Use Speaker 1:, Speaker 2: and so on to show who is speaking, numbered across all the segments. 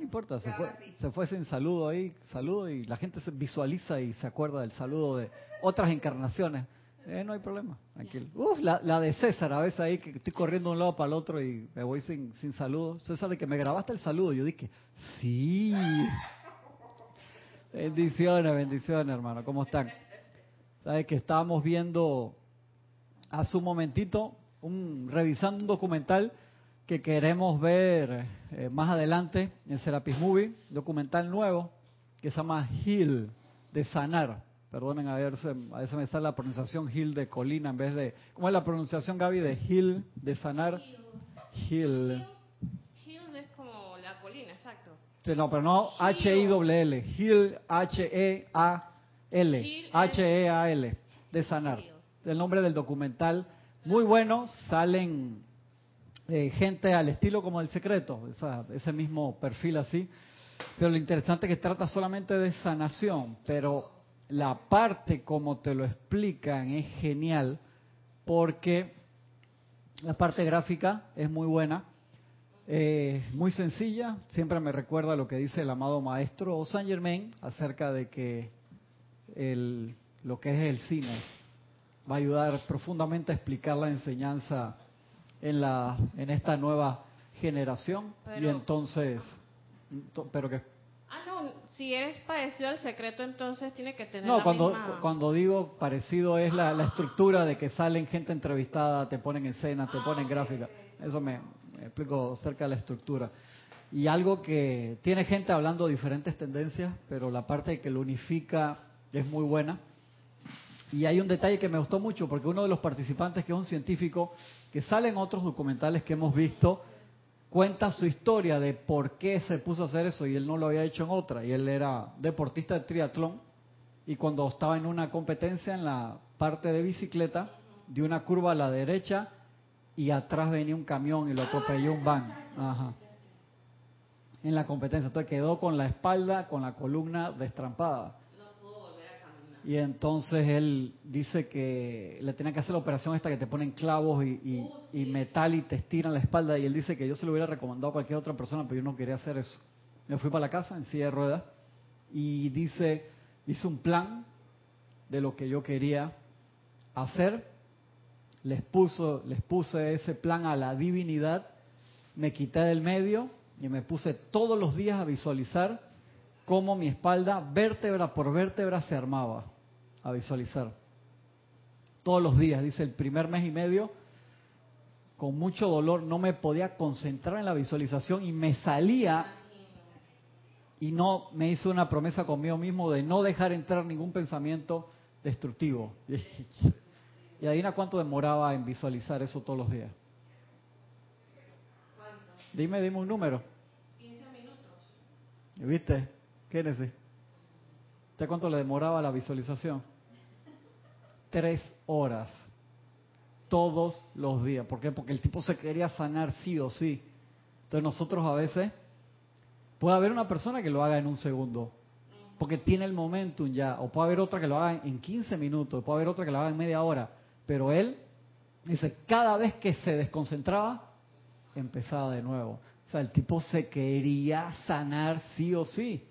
Speaker 1: no importa, se fue, se fue sin saludo ahí, saludo y la gente se visualiza y se acuerda del saludo de otras encarnaciones. Eh, no hay problema, tranquilo. Uf, la, la, de César, a veces ahí que estoy corriendo de un lado para el otro y me voy sin, sin saludo. César, de que me grabaste el saludo, yo dije, sí. Bendiciones, bendiciones, hermano. ¿Cómo están? Sabes que estábamos viendo hace un momentito, un, revisando un documental que queremos ver eh, más adelante en Serapis Movie, documental nuevo que se llama Heal, de sanar. Perdonen, a ver, a veces me sale la pronunciación Hill de colina en vez de... ¿Cómo es la pronunciación, Gaby, de Hill, de sanar?
Speaker 2: Hill. Hill es como la colina, exacto.
Speaker 1: Sí, no, pero no H-I-W-L. Hill, H-E-A-L. H-E-A-L, de sanar. El nombre del documental. Muy bueno, salen eh, gente al estilo como del secreto, ese mismo perfil así. Pero lo interesante es que trata solamente de sanación, pero la parte como te lo explican es genial porque la parte gráfica es muy buena, eh, muy sencilla, siempre me recuerda lo que dice el amado maestro Saint Germain acerca de que el, lo que es el cine va a ayudar profundamente a explicar la enseñanza en la en esta nueva generación y entonces pero que
Speaker 2: si eres parecido al secreto, entonces tiene que tener.
Speaker 1: No, cuando, cuando digo parecido es la, estructura de que salen gente entrevistada, te ponen escena, te ponen gráfica. Eso me, explico acerca de la estructura. Y algo que tiene gente hablando diferentes tendencias, pero la parte que lo unifica es muy buena. Y hay un detalle que me gustó mucho, porque uno de los participantes, que es un científico, que sale en otros documentales que hemos visto, cuenta su historia de por qué se puso a hacer eso y él no lo había hecho en otra. Y él era deportista de triatlón y cuando estaba en una competencia en la parte de bicicleta, dio una curva a la derecha y atrás venía un camión y lo atropelló un van. Ajá. En la competencia. Entonces quedó con la espalda, con la columna destrampada. Y entonces él dice que le tenía que hacer la operación esta que te ponen clavos y, metal y te estiran la espalda. Y él dice que yo se lo hubiera recomendado a cualquier otra persona, pero yo no quería hacer eso. Me fui para la casa en silla de ruedas y dice, hice un plan de lo que yo quería hacer. Les, puso, les puse ese plan a la divinidad, me quité del medio y me puse todos los días a visualizar cómo mi espalda, vértebra por vértebra, se armaba a visualizar. Todos los días, dice el primer mes y medio, con mucho dolor, no me podía concentrar en la visualización y me salía y no me hizo una promesa conmigo mismo de no dejar entrar ningún pensamiento destructivo. Y adivina cuánto demoraba en visualizar eso todos los días. Dime, dime un número.
Speaker 2: 15 minutos.
Speaker 1: ¿Viste? Quédese. ¿Usted cuánto le demoraba la visualización? Tres horas. Todos los días. ¿Por qué? Porque el tipo se quería sanar sí o sí. Entonces nosotros a veces, puede haber una persona que lo haga en un segundo, porque tiene el momentum ya, o puede haber otra que lo haga en 15 minutos, puede haber otra que lo haga en media hora, pero él dice, cada vez que se desconcentraba, empezaba de nuevo. O sea, el tipo se quería sanar sí o sí.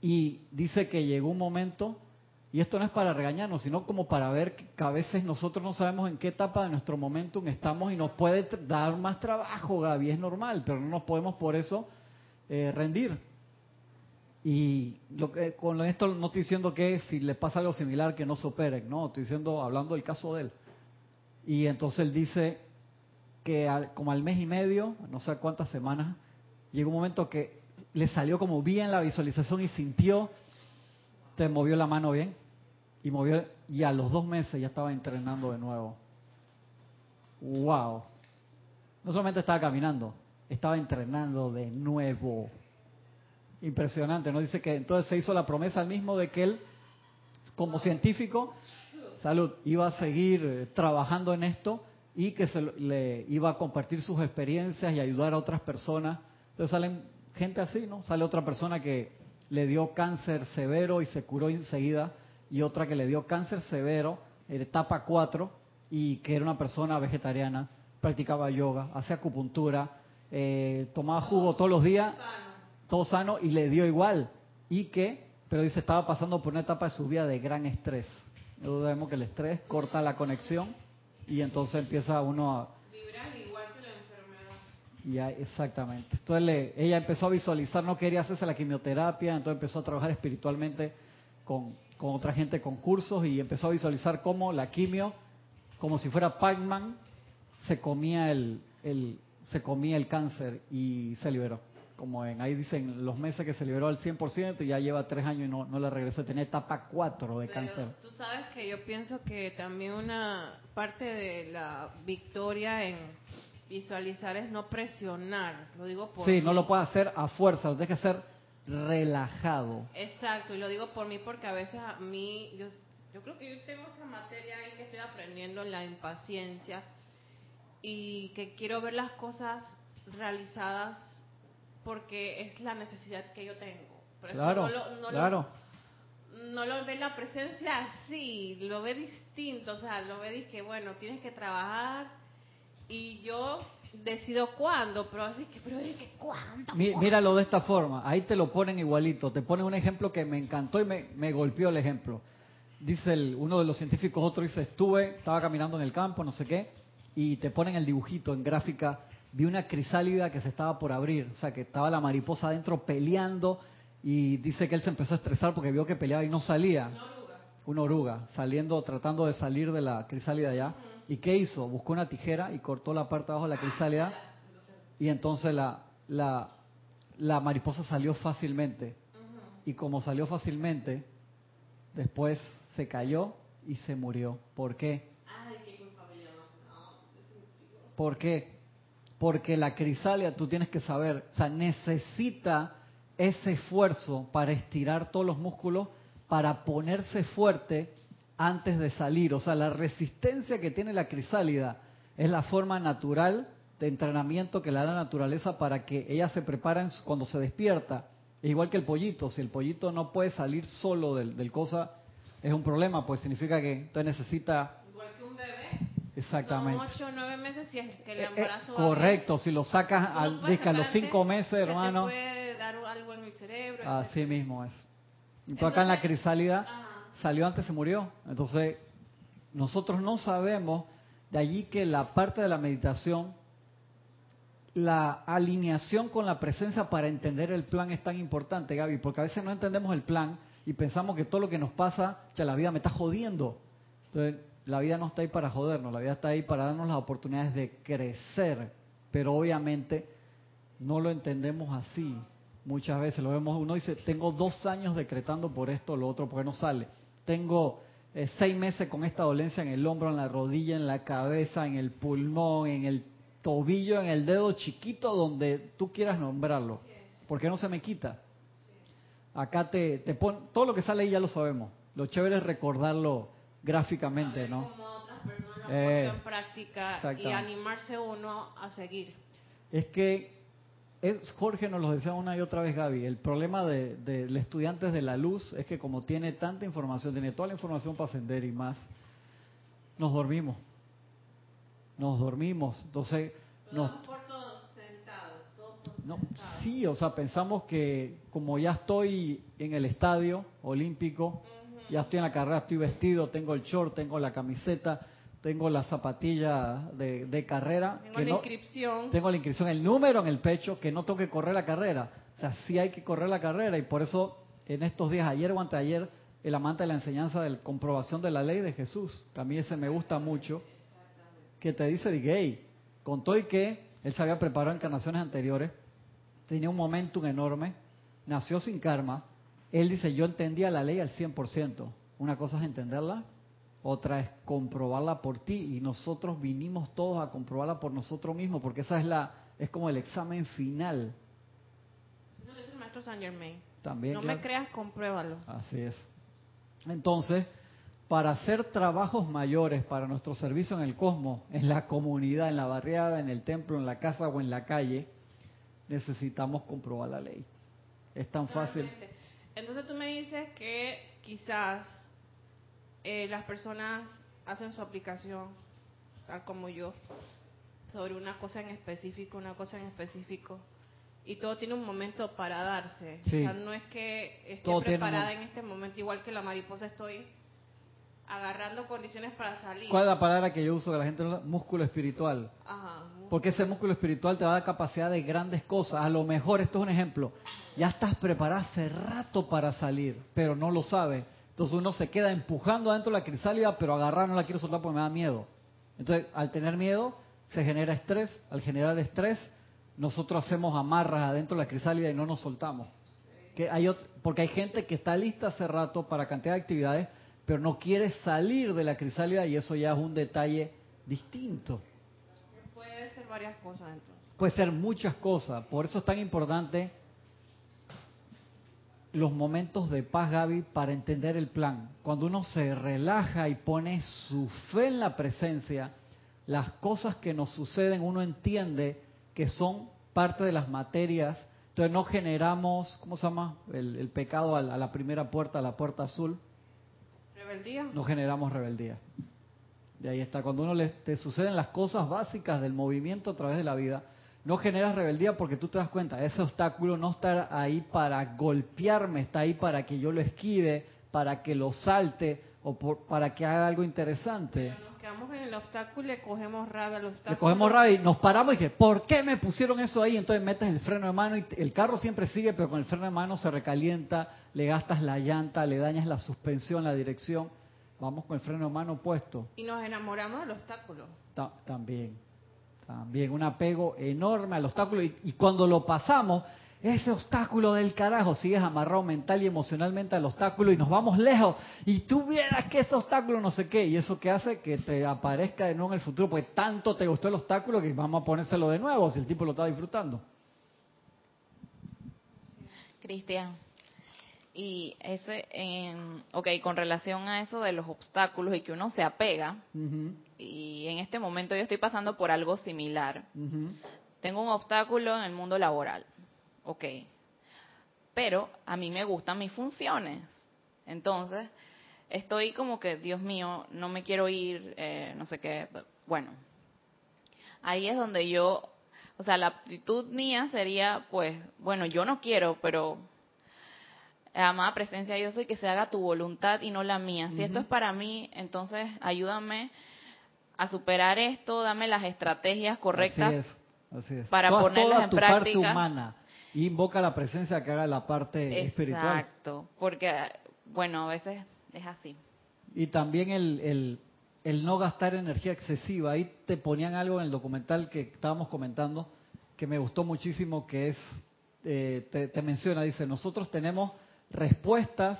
Speaker 1: Y dice que llegó un momento, y esto no es para regañarnos, sino como para ver que a veces nosotros no sabemos en qué etapa de nuestro momentum estamos y nos puede dar más trabajo, Gaby, es normal, pero no nos podemos por eso eh, rendir. Y lo que, con esto no estoy diciendo que si le pasa algo similar que no se operen, no, estoy diciendo, hablando del caso de él. Y entonces él dice que como al mes y medio, no sé cuántas semanas, llegó un momento que le salió como bien la visualización y sintió, movió la mano bien y movió y a los dos meses ya estaba entrenando de nuevo. Wow. No solamente estaba caminando, estaba entrenando de nuevo. Impresionante, ¿no? Dice que entonces se hizo la promesa al mismo de que él, como científico, salud, iba a seguir eh, trabajando en esto y que se le iba a compartir sus experiencias y ayudar a otras personas. Entonces salen gente así, ¿no? Sale otra persona que le dio cáncer severo y se curó enseguida, y otra que le dio cáncer severo, etapa 4, y que era una persona vegetariana, practicaba yoga, hacía acupuntura, eh, tomaba jugo todos los días todo sano y le dio igual. Y que, pero dice, estaba pasando por una etapa de su vida de gran estrés. Vemos que el estrés corta la conexión y entonces empieza uno a...
Speaker 2: Vibrar igual que la enfermedad.
Speaker 1: Ya, exactamente. Entonces le- ella empezó a visualizar, no quería hacerse la quimioterapia, entonces empezó a trabajar espiritualmente con, con otra gente con cursos y empezó a visualizar cómo la quimio, como si fuera Pac-Man, se comía el, el, se comía el cáncer y se liberó. Como en ahí dicen los meses que se liberó al 100% y ya lleva tres años y no, no le regresó. Tenía etapa 4 de
Speaker 2: Pero
Speaker 1: cáncer.
Speaker 2: tú sabes que yo pienso que también una parte de la victoria en visualizar es no presionar. Lo digo por
Speaker 1: Sí,
Speaker 2: mí.
Speaker 1: no lo puede hacer a fuerza, lo tiene que hacer relajado.
Speaker 2: Exacto, y lo digo por mí porque a veces a mí, yo, yo creo que yo tengo esa materia ahí que estoy aprendiendo, la impaciencia, y que quiero ver las cosas realizadas porque es la necesidad que yo tengo. Por eso
Speaker 1: Claro,
Speaker 2: no lo, no lo-
Speaker 1: claro.
Speaker 2: no lo ve la presencia así, lo ve distinto, o sea, lo ve que bueno, tienes que trabajar y yo decido cuándo, pero así que, pero es que cuándo.
Speaker 1: Mi- míralo de esta forma, ahí te lo ponen igualito, te ponen un ejemplo que me encantó y me, me golpeó el ejemplo. Dice el- uno de los científicos, otro dice, estuve, estaba caminando en el campo, no sé qué, y te ponen el dibujito en gráfica, vi una crisálida que se estaba por abrir, o sea, que estaba la mariposa adentro peleando y dice que él se empezó a estresar porque vio que peleaba y no salía. Una oruga, saliendo, tratando de salir de la crisálida ya. ¿Y qué hizo? Buscó una tijera y cortó la parte de abajo de la crisálida y entonces la, la, la mariposa salió fácilmente. Y como salió fácilmente, después se cayó y se murió. ¿Por qué? ¿Por qué? Porque la crisálida, tú tienes que saber, o sea, necesita ese esfuerzo para estirar todos los músculos, para ponerse fuerte antes de salir. O sea, la resistencia que tiene la crisálida es la forma natural de entrenamiento que le da la naturaleza para que ella se prepare cuando se despierta. Es igual que el pollito, si el pollito no puede salir solo del, del cosa, es un problema, pues significa que entonces necesita
Speaker 2: Igual que un bebé.
Speaker 1: exactamente.
Speaker 2: Son ocho o nueve meses si es que el
Speaker 1: Eh, eh,
Speaker 2: embarazo
Speaker 1: correcto, si lo sacas
Speaker 2: no
Speaker 1: al, a los
Speaker 2: sacarte,
Speaker 1: cinco meses,
Speaker 2: se te
Speaker 1: hermano,
Speaker 2: puede dar algo en el cerebro.
Speaker 1: así
Speaker 2: etcétera.
Speaker 1: mismo es. Entonces acá en la crisálida
Speaker 2: Ajá.
Speaker 1: salió antes se murió. Entonces, nosotros no sabemos, de allí que la parte de la meditación, la alineación con la presencia para entender el plan es tan importante, Gaby, porque a veces no entendemos el plan y pensamos que todo lo que nos pasa, ya la vida me está jodiendo. Entonces, la vida no está ahí para jodernos, la vida está ahí para darnos las oportunidades de crecer, pero obviamente no lo entendemos así. Muchas veces lo vemos, uno dice, tengo dos años decretando por esto lo otro, porque no sale. Tengo eh, seis meses con esta dolencia en el hombro, en la rodilla, en la cabeza, en el pulmón, en el tobillo, en el dedo chiquito, donde tú quieras nombrarlo. ¿Por qué no se me quita? Acá te, te pon, todo lo que sale ahí ya lo sabemos. Lo chévere es recordarlo gráficamente, ¿no?
Speaker 2: Como otras personas lo han
Speaker 1: Eh,
Speaker 2: puesto en práctica y animarse uno a seguir.
Speaker 1: Es que es, Jorge nos lo decía una y otra vez Gaby, el problema de, de los estudiantes de la luz es que como tiene tanta información, tiene toda la información para ascender y más, nos dormimos. Nos dormimos. Entonces, nos,
Speaker 2: por todos sentados, todos por
Speaker 1: no,
Speaker 2: sentados.
Speaker 1: sí, o sea, pensamos que como ya estoy en el estadio olímpico, ya estoy en la carrera, estoy vestido, tengo el short, tengo la camiseta, tengo la zapatilla de, de carrera,
Speaker 2: Tengo
Speaker 1: que
Speaker 2: la
Speaker 1: no,
Speaker 2: inscripción.
Speaker 1: tengo la inscripción, el número en el pecho, que no tengo que correr la carrera. O sea, sí hay que correr la carrera y por eso en estos días, ayer o anteayer, el amante de la enseñanza de la comprobación de la ley de Jesús, que a mí ese me gusta mucho, que te dice de gay, con todo y que él se había preparado en encarnaciones anteriores, tenía un momentum enorme, nació sin karma, él dice, yo entendía la ley al 100%. Una cosa es entenderla, otra es comprobarla por ti y nosotros vinimos todos a comprobarla por nosotros mismos, porque esa es la es como el examen final
Speaker 2: Eso lo dice el maestro Saint Germain.
Speaker 1: también.
Speaker 2: no
Speaker 1: claro.
Speaker 2: me creas, compruébalo.
Speaker 1: Así es. Entonces, para hacer trabajos mayores para nuestro servicio en el cosmos, en la comunidad, en la barriada, en el templo, en la casa o en la calle, necesitamos comprobar la ley. Es tan fácil.
Speaker 2: Entonces tú me dices que quizás eh, las personas hacen su aplicación, tal como yo, sobre una cosa en específico, una cosa en específico, y todo tiene un momento para darse.
Speaker 1: Sí.
Speaker 2: O sea, no es que esté
Speaker 1: Todo
Speaker 2: preparada en este momento, igual que la mariposa estoy agarrando condiciones para salir.
Speaker 1: ¿Cuál es la palabra que yo uso que la gente no Músculo espiritual.
Speaker 2: Ajá.
Speaker 1: Porque ese músculo espiritual te va a dar capacidad de grandes cosas. A lo mejor, esto es un ejemplo, ya estás preparado hace rato para salir, pero no lo sabes. Entonces uno se queda empujando adentro de la crisálida, pero agarrar no la quiero soltar porque me da miedo. Entonces, al tener miedo, se genera estrés. Al generar estrés, nosotros hacemos amarras adentro de la crisálida y no nos soltamos. Que hay porque hay gente que está lista hace rato para cantidad de actividades, pero no quiere salir de la crisálida y eso ya es un detalle distinto.
Speaker 2: Puede ser varias cosas entonces.
Speaker 1: Puede ser muchas cosas. Por eso es tan importante los momentos de paz, Gaby, para entender el plan. Cuando uno se relaja y pone su fe en la presencia, las cosas que nos suceden uno entiende que son parte de las materias. Entonces no generamos, ¿cómo se llama? El, el pecado a la, a la primera puerta, a la puerta azul.
Speaker 2: Rebeldía.
Speaker 1: No generamos rebeldía. De ahí está. Cuando uno le, te suceden las cosas básicas del movimiento a través de la vida, no generas rebeldía porque tú te das cuenta, ese obstáculo no está ahí para golpearme, está ahí para que yo lo esquive, para que lo salte o por- para que haga algo interesante.
Speaker 2: Pero nos quedamos en el obstáculo y le cogemos rabia al obstáculo.
Speaker 1: Le cogemos rabia y nos paramos y dije, ¿por qué me pusieron eso ahí? Entonces metes el freno de mano y el carro siempre sigue, pero con el freno de mano se recalienta, le gastas la llanta, le dañas la suspensión, la dirección. Vamos con el freno de mano puesto.
Speaker 2: Y nos enamoramos del obstáculo.
Speaker 1: Ta- también, también un apego enorme al obstáculo y, cuando lo pasamos, ese obstáculo del carajo, sigues amarrado mental y emocionalmente al obstáculo y nos vamos lejos y tú vieras que ese obstáculo no sé qué y eso que hace que te aparezca de nuevo en el futuro porque tanto te gustó el obstáculo que vamos a ponérselo de nuevo si el tipo lo está disfrutando.
Speaker 3: Cristian, y ese, en, ok, con relación a eso de los obstáculos y que uno se apega, y en este momento yo estoy pasando por algo similar. Tengo un obstáculo en el mundo laboral, ok, pero a mí me gustan mis funciones. Entonces, estoy como que, Dios mío, no me quiero ir, eh, no sé qué. Bueno, ahí es donde yo, o sea, la actitud mía sería, pues, bueno, yo no quiero, pero amada presencia yo soy que se haga tu voluntad y no la mía. Si esto es para mí, entonces ayúdame a superar esto, dame las estrategias correctas
Speaker 1: Así es, así es.
Speaker 3: para
Speaker 1: Toda-
Speaker 3: ponerlas
Speaker 1: toda
Speaker 3: en
Speaker 1: tu
Speaker 3: práctica.
Speaker 1: parte humana. Y invoca la presencia que haga la parte espiritual.
Speaker 3: Exacto, porque, bueno, a veces es así.
Speaker 1: Y también el, el, el no gastar energía excesiva. Ahí te ponían algo en el documental que estábamos comentando que me gustó muchísimo, que es, eh, te, te menciona, dice, nosotros tenemos respuestas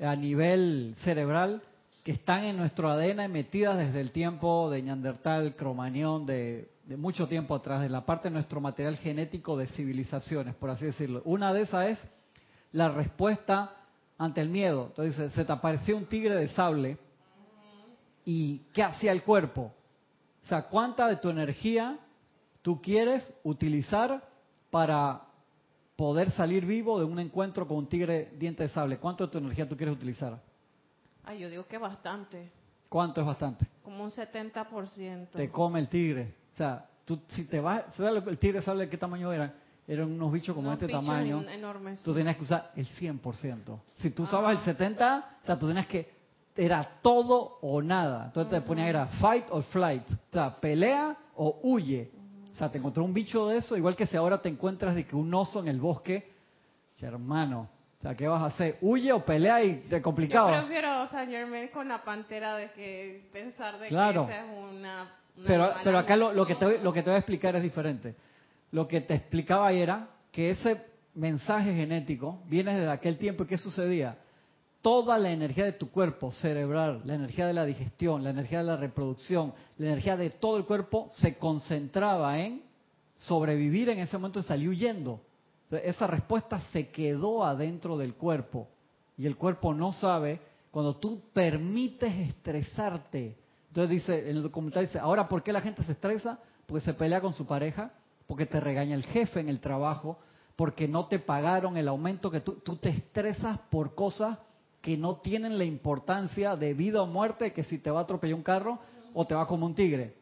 Speaker 1: a nivel cerebral que están en nuestro ADN metidas desde el tiempo de Neandertal, Cromañón, de, de mucho tiempo atrás, de la parte de nuestro material genético de civilizaciones, por así decirlo. Una de esas es la respuesta ante el miedo. Entonces, se te apareció un tigre de sable y ¿qué hacía el cuerpo? O sea, ¿cuánta de tu energía tú quieres utilizar para poder salir vivo de un encuentro con un tigre diente de sable? ¿Cuánto de tu energía tú quieres utilizar?
Speaker 2: Ay, yo digo que bastante.
Speaker 1: ¿Cuánto es bastante?
Speaker 2: Como un 70%.
Speaker 1: Te come el tigre. O sea, tú, si te vas, ¿sabes lo que el tigre de sable qué tamaño eran? Eran unos bichos como
Speaker 2: Unos
Speaker 1: este
Speaker 2: bichos
Speaker 1: tamaño.
Speaker 2: en- enormes.
Speaker 1: Tú tenías que usar el 100%. Si tú usabas
Speaker 2: Ah.
Speaker 1: el 70%, o sea, tú tenías que, era todo o nada. Entonces te ponían, era fight or flight. O sea, pelea o huye. O sea, te encontró un bicho de eso, igual que si ahora te encuentras de que un oso en el bosque, hermano, o sea, ¿qué vas a hacer? ¿Huye o pelea y te complicado?
Speaker 2: Yo prefiero salirme con la pantera de que pensar de
Speaker 1: Claro.
Speaker 2: que esa es una... una
Speaker 1: Pero, pero acá lo, lo que te, lo que te voy a explicar es diferente. Lo que te explicaba era que ese mensaje genético viene desde aquel tiempo y ¿qué sucedía? Toda la energía de tu cuerpo cerebral, la energía de la digestión, la energía de la reproducción, la energía de todo el cuerpo se concentraba en sobrevivir en ese momento y salir huyendo. Esa respuesta se quedó adentro del cuerpo y el cuerpo no sabe cuando tú permites estresarte. Entonces dice, en el documental dice, ahora ¿por qué la gente se estresa? Porque se pelea con su pareja, porque te regaña el jefe en el trabajo, porque no te pagaron el aumento que tú, tú te estresas por cosas que no tienen la importancia de vida o muerte que si te va a atropellar un carro o te va como un tigre.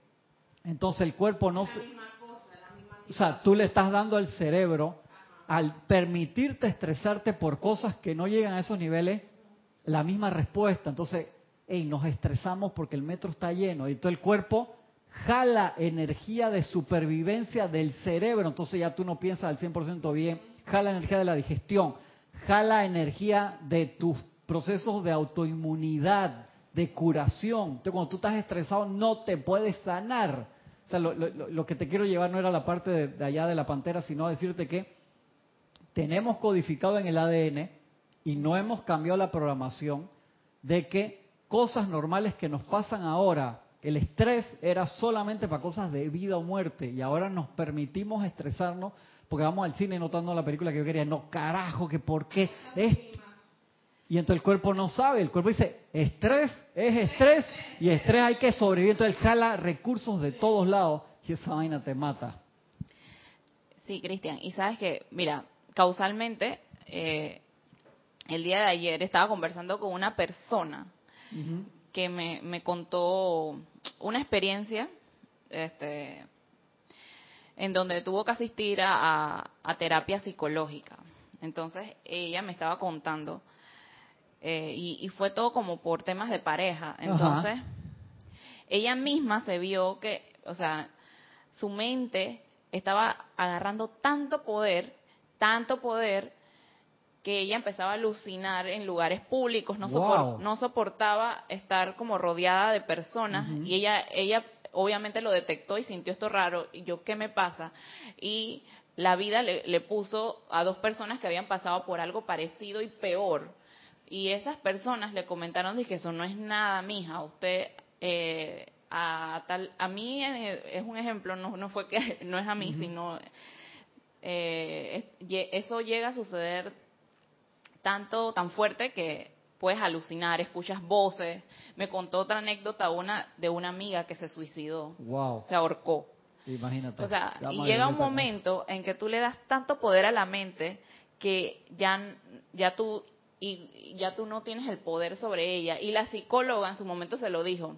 Speaker 1: Entonces el cuerpo no
Speaker 2: La
Speaker 1: se...
Speaker 2: misma cosa, la misma
Speaker 1: O sea, tú le estás dando al cerebro, al permitirte estresarte por cosas que no llegan a esos niveles, la misma respuesta. Entonces, hey, nos estresamos porque el metro está lleno. Y todo el cuerpo jala energía de supervivencia del cerebro, entonces ya tú no piensas al 100% bien, jala energía de la digestión, jala energía de tus procesos de autoinmunidad, de curación. Entonces cuando tú estás estresado no te puedes sanar. O sea, lo, que te quiero llevar no era la parte de, allá de la pantera, sino decirte que tenemos codificado en el ADN y no hemos cambiado la programación de que cosas normales que nos pasan ahora, el estrés era solamente para cosas de vida o muerte y ahora nos permitimos estresarnos porque vamos al cine notando la película que yo quería. No, carajo, que por qué. Y entonces el cuerpo no sabe, el cuerpo dice, estrés es estrés y estrés hay que sobrevivir. Entonces él jala recursos de todos lados y esa vaina te mata.
Speaker 3: Sí, Cristian, y sabes que, mira, causalmente, eh, el día de ayer estaba conversando con una persona que me, me contó una experiencia este, en donde tuvo que asistir a, terapia psicológica. Entonces ella me estaba contando, eh, y, fue todo como por temas de pareja. Entonces ella misma se vio que, o sea, su mente estaba agarrando tanto poder, tanto poder, que ella empezaba a alucinar en lugares públicos, no, no soportaba estar como rodeada de personas y ella, ella obviamente lo detectó y sintió esto raro, y yo, ¿qué me pasa? Y la vida le, puso a dos personas que habían pasado por algo parecido y peor. Y esas personas le comentaron, dije, eso no es nada, mija, usted... Eh, a tal a mí eh, es un ejemplo no no fue que no es a mí sino eh, eso llega a suceder tanto tan fuerte que puedes alucinar, escuchas voces. Me contó otra anécdota una de una amiga que se suicidó,
Speaker 1: wow.
Speaker 3: se ahorcó.
Speaker 1: Imagínate.
Speaker 3: O sea, y llega un momento en que tú le das tanto poder a la mente que ya ya tú y ya tú no tienes el poder sobre ella. Y la psicóloga en su momento se lo dijo.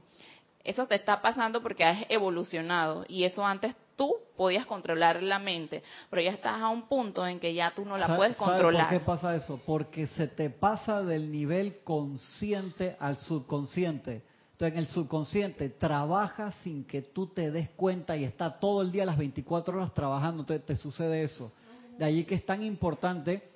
Speaker 3: Eso te está pasando porque has evolucionado y eso antes tú podías controlar la mente, pero ya estás a un punto en que ya tú no la puedes controlar.
Speaker 1: ¿Por qué pasa eso? Porque se te pasa del nivel consciente al subconsciente. Entonces en el subconsciente trabaja sin que tú te des cuenta y está todo el día las 24 horas trabajando, entonces te sucede eso. De allí que es tan importante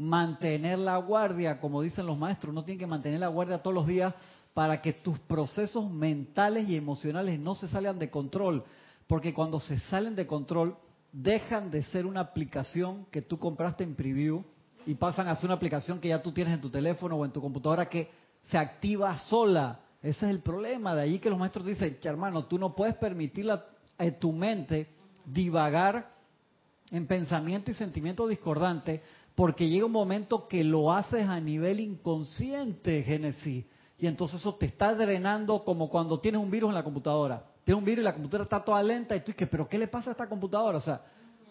Speaker 1: mantener la guardia, como dicen los maestros, uno tiene que mantener la guardia todos los días para que tus procesos mentales y emocionales no se salgan de control. Porque cuando se salen de control, dejan de ser una aplicación que tú compraste en preview y pasan a ser una aplicación que ya tú tienes en tu teléfono o en tu computadora que se activa sola. Ese es el problema. De ahí que los maestros dicen, hermano, tú no puedes permitir a tu mente divagar en pensamiento y sentimiento discordante porque llega un momento que lo haces a nivel inconsciente, Génesis. Y entonces eso te está drenando como cuando tienes un virus en la computadora tiene un virus y la computadora está toda lenta y tú dices, pero ¿qué le pasa a esta computadora? O sea,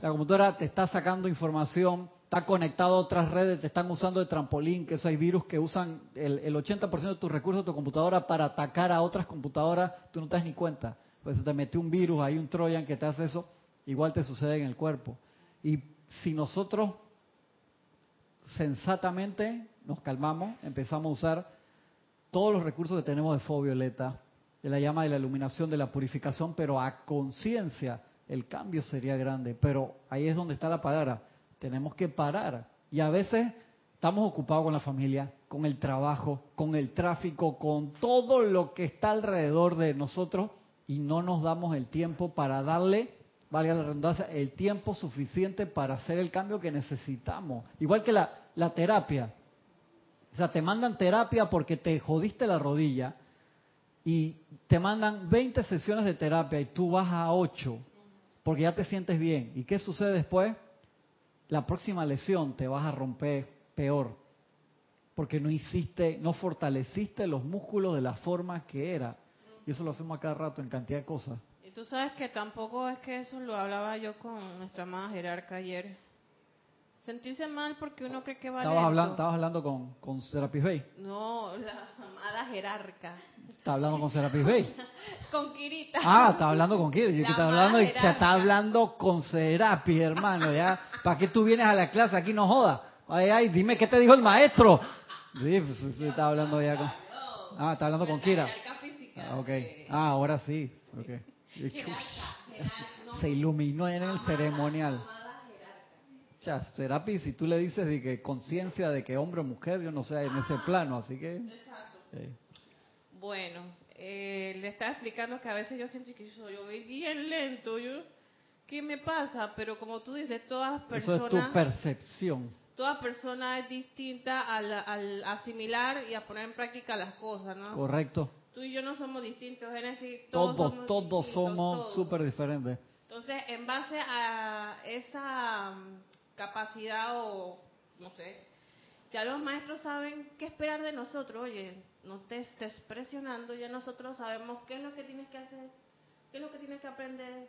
Speaker 1: la computadora te está sacando información, está conectado a otras redes, te están usando de trampolín, que eso hay virus que usan el, 80% de tus recursos de tu computadora para atacar a otras computadoras, tú no te das ni cuenta. Pues te metió un virus, hay un Trojan que te hace eso, igual te sucede en el cuerpo. Y si nosotros sensatamente nos calmamos, empezamos a usar todos los recursos que tenemos de fuego violeta, de la llama de la iluminación, de la purificación, pero a conciencia el cambio sería grande. Pero ahí es donde está la palabra. Tenemos que parar. Y a veces estamos ocupados con la familia, con el trabajo, con el tráfico, con todo lo que está alrededor de nosotros y no nos damos el tiempo para darle, valga la redundancia, el tiempo suficiente para hacer el cambio que necesitamos. Igual que la, la terapia. O sea, te mandan terapia porque te jodiste la rodilla y te mandan 20 sesiones de terapia y tú vas a 8 porque ya te sientes bien. ¿Y qué sucede después? La próxima lesión te vas a romper peor porque no hiciste, no fortaleciste los músculos de la forma que era. Y eso lo hacemos a cada rato en cantidad de cosas.
Speaker 2: Tú sabes que tampoco es que eso lo hablaba yo con nuestra amada jerarca ayer, Sentirse mal porque uno cree que va
Speaker 1: Estabas hablando, estabas hablando con, con Serapis Bay.
Speaker 2: No, la amada jerarca.
Speaker 1: Estaba hablando con Serapis Bay.
Speaker 2: Con Kirita.
Speaker 1: Ah, está hablando con que está hablando y se está hablando con Serapis, hermano. Ya, ¿para qué tú vienes a la clase? Aquí no jodas. Ay, ay, dime qué te dijo el maestro. Sí, pues, sí, está hablando ya con. Ah, está hablando con Kira. Ah, ok. Ah, ahora sí. Ok. Se iluminó en el ceremonial. O sea, Serapis, si tú le dices de que conciencia de que hombre o mujer, yo no sé, en ese plano, así que. Eh,
Speaker 2: Bueno, eh, le estaba explicando que a veces yo siento que yo, yo voy bien lento, yo, ¿qué me pasa? Pero como tú dices, todas
Speaker 1: eso es
Speaker 2: personas,
Speaker 1: tu percepción.
Speaker 2: toda persona es distinta al, al asimilar y a poner en práctica las cosas, ¿no?
Speaker 1: Correcto.
Speaker 2: Tú y yo no somos distintos, Génesis, todos,
Speaker 1: Todos,
Speaker 2: somos
Speaker 1: todos somos súper diferentes.
Speaker 2: Entonces, en base a esa mm, capacidad o, no sé, ya los maestros saben qué esperar de nosotros. Oye, no te estés presionando, ya nosotros sabemos qué es lo que tienes que hacer, qué es lo que tienes que aprender,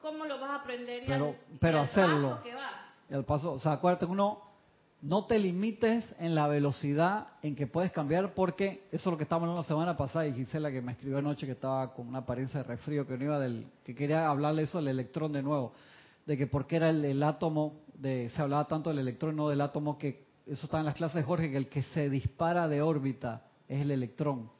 Speaker 2: cómo lo vas a aprender y
Speaker 1: Pero-
Speaker 2: al-
Speaker 1: pero hacerlo.
Speaker 2: paso que vas.
Speaker 1: Al paso, o sea, acuérdate uno no te limites en la velocidad en que puedes cambiar, porque eso es lo que estábamos hablando la semana pasada y Gisela que me escribió anoche que estaba con una apariencia de resfrío, que no iba del, que quería hablarle eso del electrón de nuevo, de que porque era el, átomo, de, se hablaba tanto del electrón, no del átomo, que eso está en las clases de Jorge, que el que se dispara de órbita es el electrón.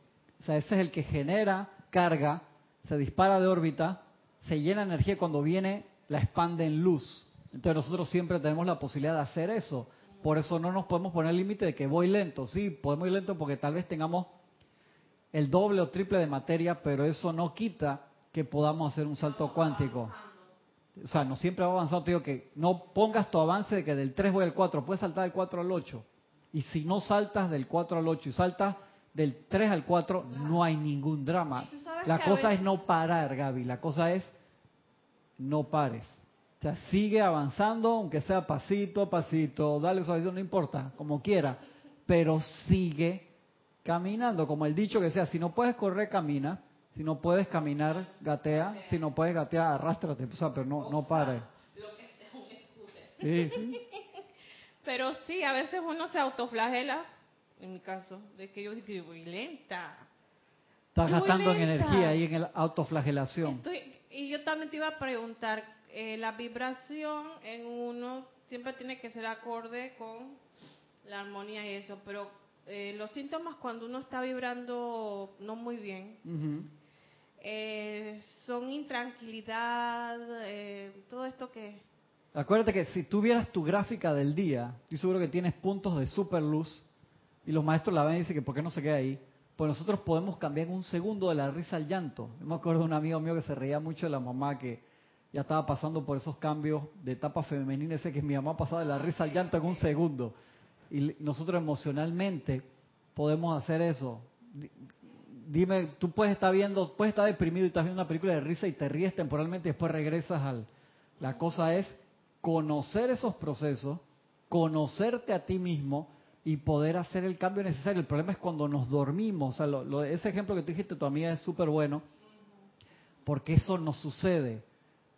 Speaker 1: O sea, ese es el que genera carga, se dispara de órbita, se llena energía y cuando viene la expande en luz. Entonces nosotros siempre tenemos la posibilidad de hacer eso. Por eso no nos podemos poner límite de que voy lento. Sí, podemos ir lento porque tal vez tengamos el doble o triple de materia, pero eso no quita que podamos hacer un salto cuántico. O sea, no siempre va avanzando. Te digo que no pongas tu avance de que del 3 voy al 4. Puedes saltar del 4 al 8. Y si no saltas del 4 al 8 y saltas del 3 al 4, no hay ningún drama. La cosa
Speaker 2: veces-
Speaker 1: es no parar, Gaby. La cosa es no pares. O sea, sigue avanzando, aunque sea pasito a pasito, dale suavecito, no importa, como quiera, pero sigue caminando, como el dicho que sea, si no puedes correr, camina, si no puedes caminar, gatea, si no puedes gatear, arrástrate, o sea, pero no, no pares. Sí, sí.
Speaker 2: Pero sí, a veces uno se autoflagela, en mi caso, de que yo digo voy lenta.
Speaker 1: Estás gastando en energía ahí en la autoflagelación.
Speaker 2: Estoy- y yo también te iba a preguntar, eh, la vibración en uno siempre tiene que ser acorde con la armonía y eso, pero eh, los síntomas cuando uno está vibrando no muy bien eh, son intranquilidad, eh, todo esto que...
Speaker 1: Acuérdate que si tú vieras tu gráfica del día, estoy seguro que tienes puntos de super luz y los maestros la ven y dicen que por qué no se queda ahí. Pues nosotros podemos cambiar en un segundo de la risa al llanto. Yo me acuerdo de un amigo mío que se reía mucho de la mamá que ya estaba pasando por esos cambios de etapa femenina, ese que mi mamá pasaba de la risa al llanto en un segundo. Y nosotros emocionalmente podemos hacer eso. Di- Dime, tú puedes estar viendo, puedes estar deprimido y estás viendo una película de risa y te ríes temporalmente y después regresas al... La cosa es conocer esos procesos, conocerte a ti mismo y poder hacer el cambio necesario. El problema es cuando nos dormimos. O sea, lo- ese ejemplo que tú dijiste, tu amiga, es súper bueno, porque eso nos sucede.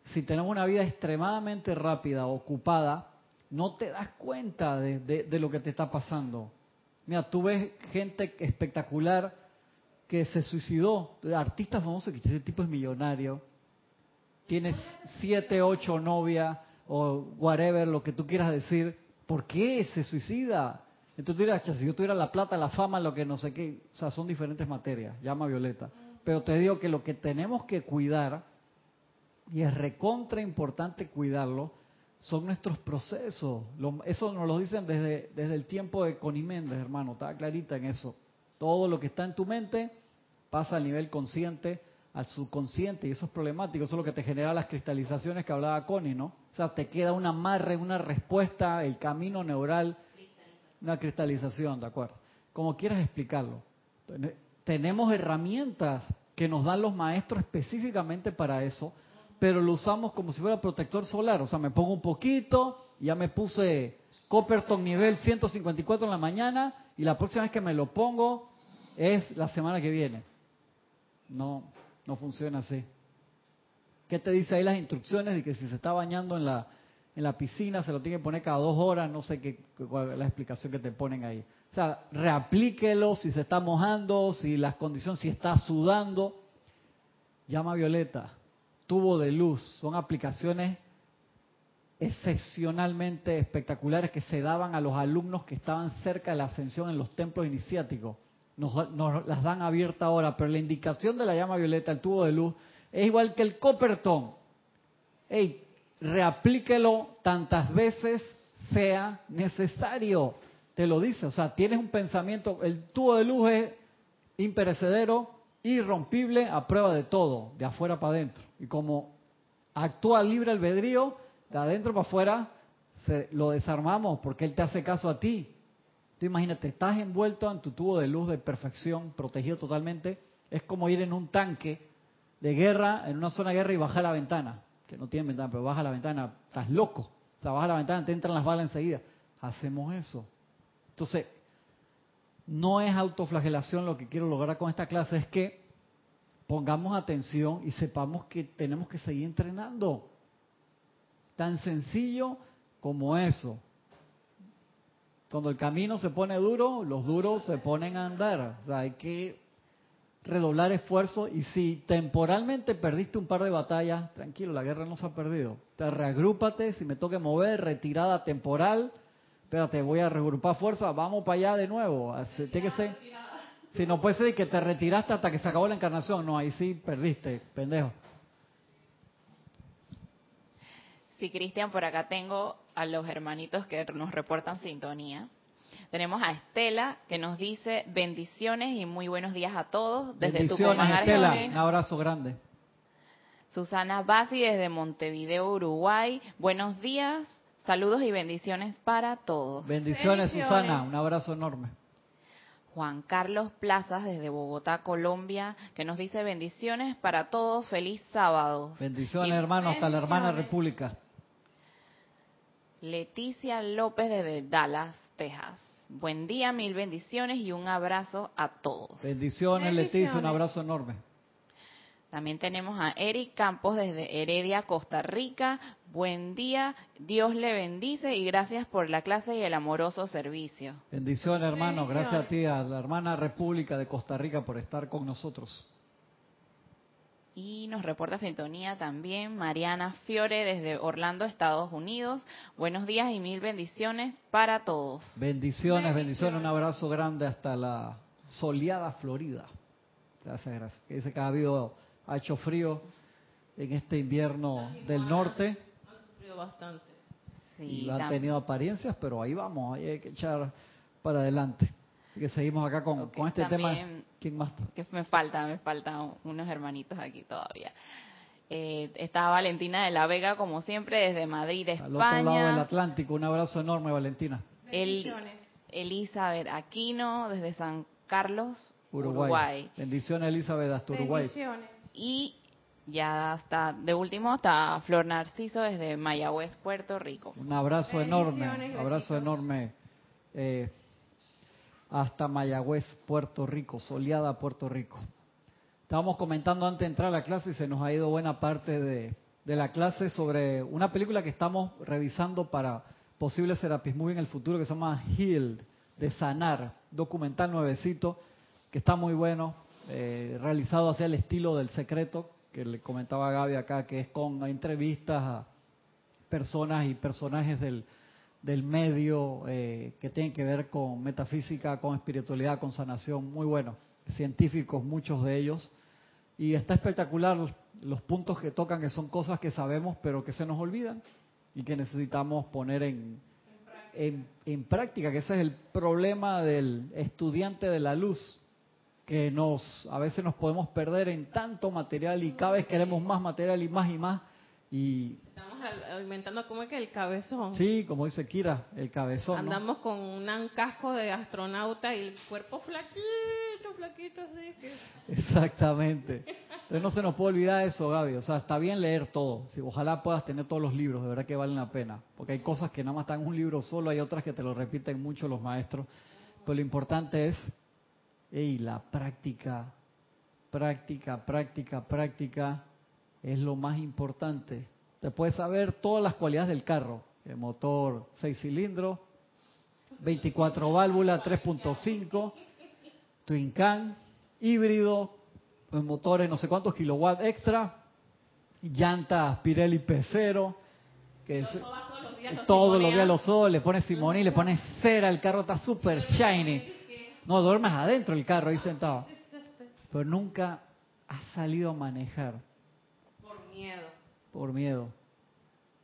Speaker 1: Si tenemos una vida extremadamente rápida, ocupada, no te das cuenta de, de- de lo que te está pasando. Mira, tú ves gente espectacular que se suicidó, artistas famosos, que ese tipo es millonario, tienes siete, ocho novias o whatever, lo que tú quieras decir, ¿por qué se suicida? Entonces tú dirás, "Cha, si yo tuviera la plata, la fama, lo que no sé qué, o sea, son diferentes materias, llama Violeta. Pero te digo que lo que tenemos que cuidar, y es recontra importante cuidarlo, son nuestros procesos. Lo- eso nos lo dicen desde, desde el tiempo de Connie Méndez, hermano, está clarita en eso. Todo lo que está en tu mente pasa al nivel consciente, al subconsciente, y eso es problemático. Eso es lo que te genera las cristalizaciones que hablaba Connie, ¿no? O sea, te queda una amarre, una respuesta, el camino neural, una cristalización, ¿de acuerdo? Como quieras explicarlo. Ten- Tenemos herramientas que nos dan los maestros específicamente para eso, pero lo usamos como si fuera protector solar. O sea, me pongo un poquito, ya me puse Copperton nivel 154 en la mañana y la próxima vez que me lo pongo es la semana que viene. No, no funciona así. ¿Qué te dice ahí las instrucciones de que si se está bañando en la en la piscina, se lo tiene que poner cada dos horas, no sé qué, cuál es la explicación que te ponen ahí. O sea, reaplíquelo si se está mojando, si las condiciones, si está sudando. Llama violeta, tubo de luz, son aplicaciones excepcionalmente espectaculares que se daban a los alumnos que estaban cerca de la ascensión en los templos iniciáticos. Nos, las dan abierta ahora, pero la indicación de la llama violeta, el tubo de luz, es igual que el Copperton. Ey, reaplíquelo tantas veces sea necesario. Te lo dice, o sea, tienes un pensamiento, el tubo de luz es imperecedero, irrompible, a prueba de todo, de afuera para adentro. Y como actúa libre albedrío, de adentro para afuera, se, lo desarmamos porque él te hace caso a ti. Tú imagínate, estás envuelto en tu tubo de luz de perfección, protegido totalmente. Es como ir en un tanque de guerra, en una zona de guerra y bajar la ventana. Que no tiene ventana, pero baja la ventana. Estás loco. O sea, baja la ventana, te entran las balas enseguida. Hacemos eso. Entonces, no es autoflagelación lo que quiero lograr con esta clase, es que pongamos atención y sepamos que tenemos que seguir entrenando. Tan sencillo como eso. Cuando el camino se pone duro, los duros se ponen a andar. O sea, hay que redoblar esfuerzo y si temporalmente perdiste un par de batallas, tranquilo, la guerra no se ha perdido. Te reagrúpate, si me toque mover, retirada temporal, espérate, voy a reagrupar fuerza, vamos para allá de nuevo. Tiene que ser, si no puede ser que te retiraste hasta que se acabó la encarnación, no, ahí sí perdiste, pendejo.
Speaker 3: Sí, Cristian, por acá tengo a los hermanitos que nos reportan sintonía. Tenemos a Estela que nos dice bendiciones y muy buenos días a todos desde
Speaker 1: bendiciones, Estela, un abrazo grande.
Speaker 3: Susana Basi desde Montevideo, Uruguay. Buenos días, saludos y bendiciones para todos.
Speaker 1: Bendiciones, Susana, un abrazo enorme.
Speaker 3: Juan Carlos Plazas desde Bogotá, Colombia, que nos dice bendiciones para todos, feliz sábado.
Speaker 1: Bendiciones, hermano, hasta la hermana República.
Speaker 3: Leticia López desde Dallas, Texas. Buen día, mil bendiciones y un abrazo a todos.
Speaker 1: Bendiciones, Leticia, un abrazo enorme.
Speaker 3: También tenemos a Eric Campos desde Heredia, Costa Rica. Buen día, Dios le bendice y gracias por la clase y el amoroso servicio.
Speaker 1: Bendiciones, hermano. Gracias a ti, a la hermana República de Costa Rica por estar con nosotros.
Speaker 3: Y nos reporta sintonía también Mariana Fiore desde Orlando, Estados Unidos. Buenos días y mil bendiciones para todos.
Speaker 1: Bendiciones, bendiciones. Un abrazo grande hasta la soleada Florida. Gracias, gracias. Que dice que ha habido, ha hecho frío en este invierno del norte.
Speaker 2: Bastante.
Speaker 1: Sí, y han tenido apariencias, pero ahí vamos, ahí hay que echar para adelante que seguimos acá con, con este tema. ¿Quién más?
Speaker 3: Que me falta, me faltan unos hermanitos aquí todavía. Eh, está Valentina de la Vega, como siempre, desde Madrid, España. Al otro
Speaker 1: lado del Atlántico. Un abrazo enorme, Valentina.
Speaker 3: El, Elizabeth Aquino, desde San Carlos, Uruguay.
Speaker 1: Bendiciones, Elizabeth, hasta Uruguay.
Speaker 3: Bendiciones. Y ya está, de último está Flor Narciso desde Mayagüez, Puerto Rico.
Speaker 1: Un abrazo enorme, abrazo enorme. Eh, hasta Mayagüez, Puerto Rico, soleada Puerto Rico. Estábamos comentando antes de entrar a la clase y se nos ha ido buena parte de, la clase sobre una película que estamos revisando para posibles Serapis Movie en el futuro que se llama Healed, de sanar, documental nuevecito, que está muy bueno, eh, realizado hacia el estilo del secreto, que le comentaba Gaby acá, que es con entrevistas a personas y personajes del, del medio eh, que tienen que ver con metafísica, con espiritualidad, con sanación, muy bueno, científicos muchos de ellos, y está espectacular los puntos que tocan, que son cosas que sabemos pero que se nos olvidan y que necesitamos poner en, en, en práctica, que ese es el problema del estudiante de la luz, que nos a veces nos podemos perder en tanto material y cada vez queremos más material y más y más y
Speaker 2: Estamos alimentando como es que el cabezón.
Speaker 1: Sí, como dice Kira, el cabezón.
Speaker 2: Andamos con un casco de astronauta y el cuerpo flaquito, flaquito así.
Speaker 1: Exactamente. Entonces no se nos puede olvidar eso, Gaby. O sea, está bien leer todo. Si, ojalá puedas tener todos los libros, de verdad que valen la pena. Porque hay cosas que nada más están en un libro solo, hay otras que te lo repiten mucho los maestros. Pero lo importante es, y la práctica, práctica, práctica, práctica es lo más importante. te puede saber todas las cualidades del carro. El motor 6 cilindros, 24 válvulas, 3.5, Twin Can, híbrido, motores no sé cuántos kilowatts extra, llantas Pirelli P0, que es, todos los días los ojos, le pones Simoni, le pones cera, el carro está súper shiny. No, duermes adentro el carro ahí sentado. Pero nunca has salido a manejar.
Speaker 2: Por miedo.
Speaker 1: Por miedo.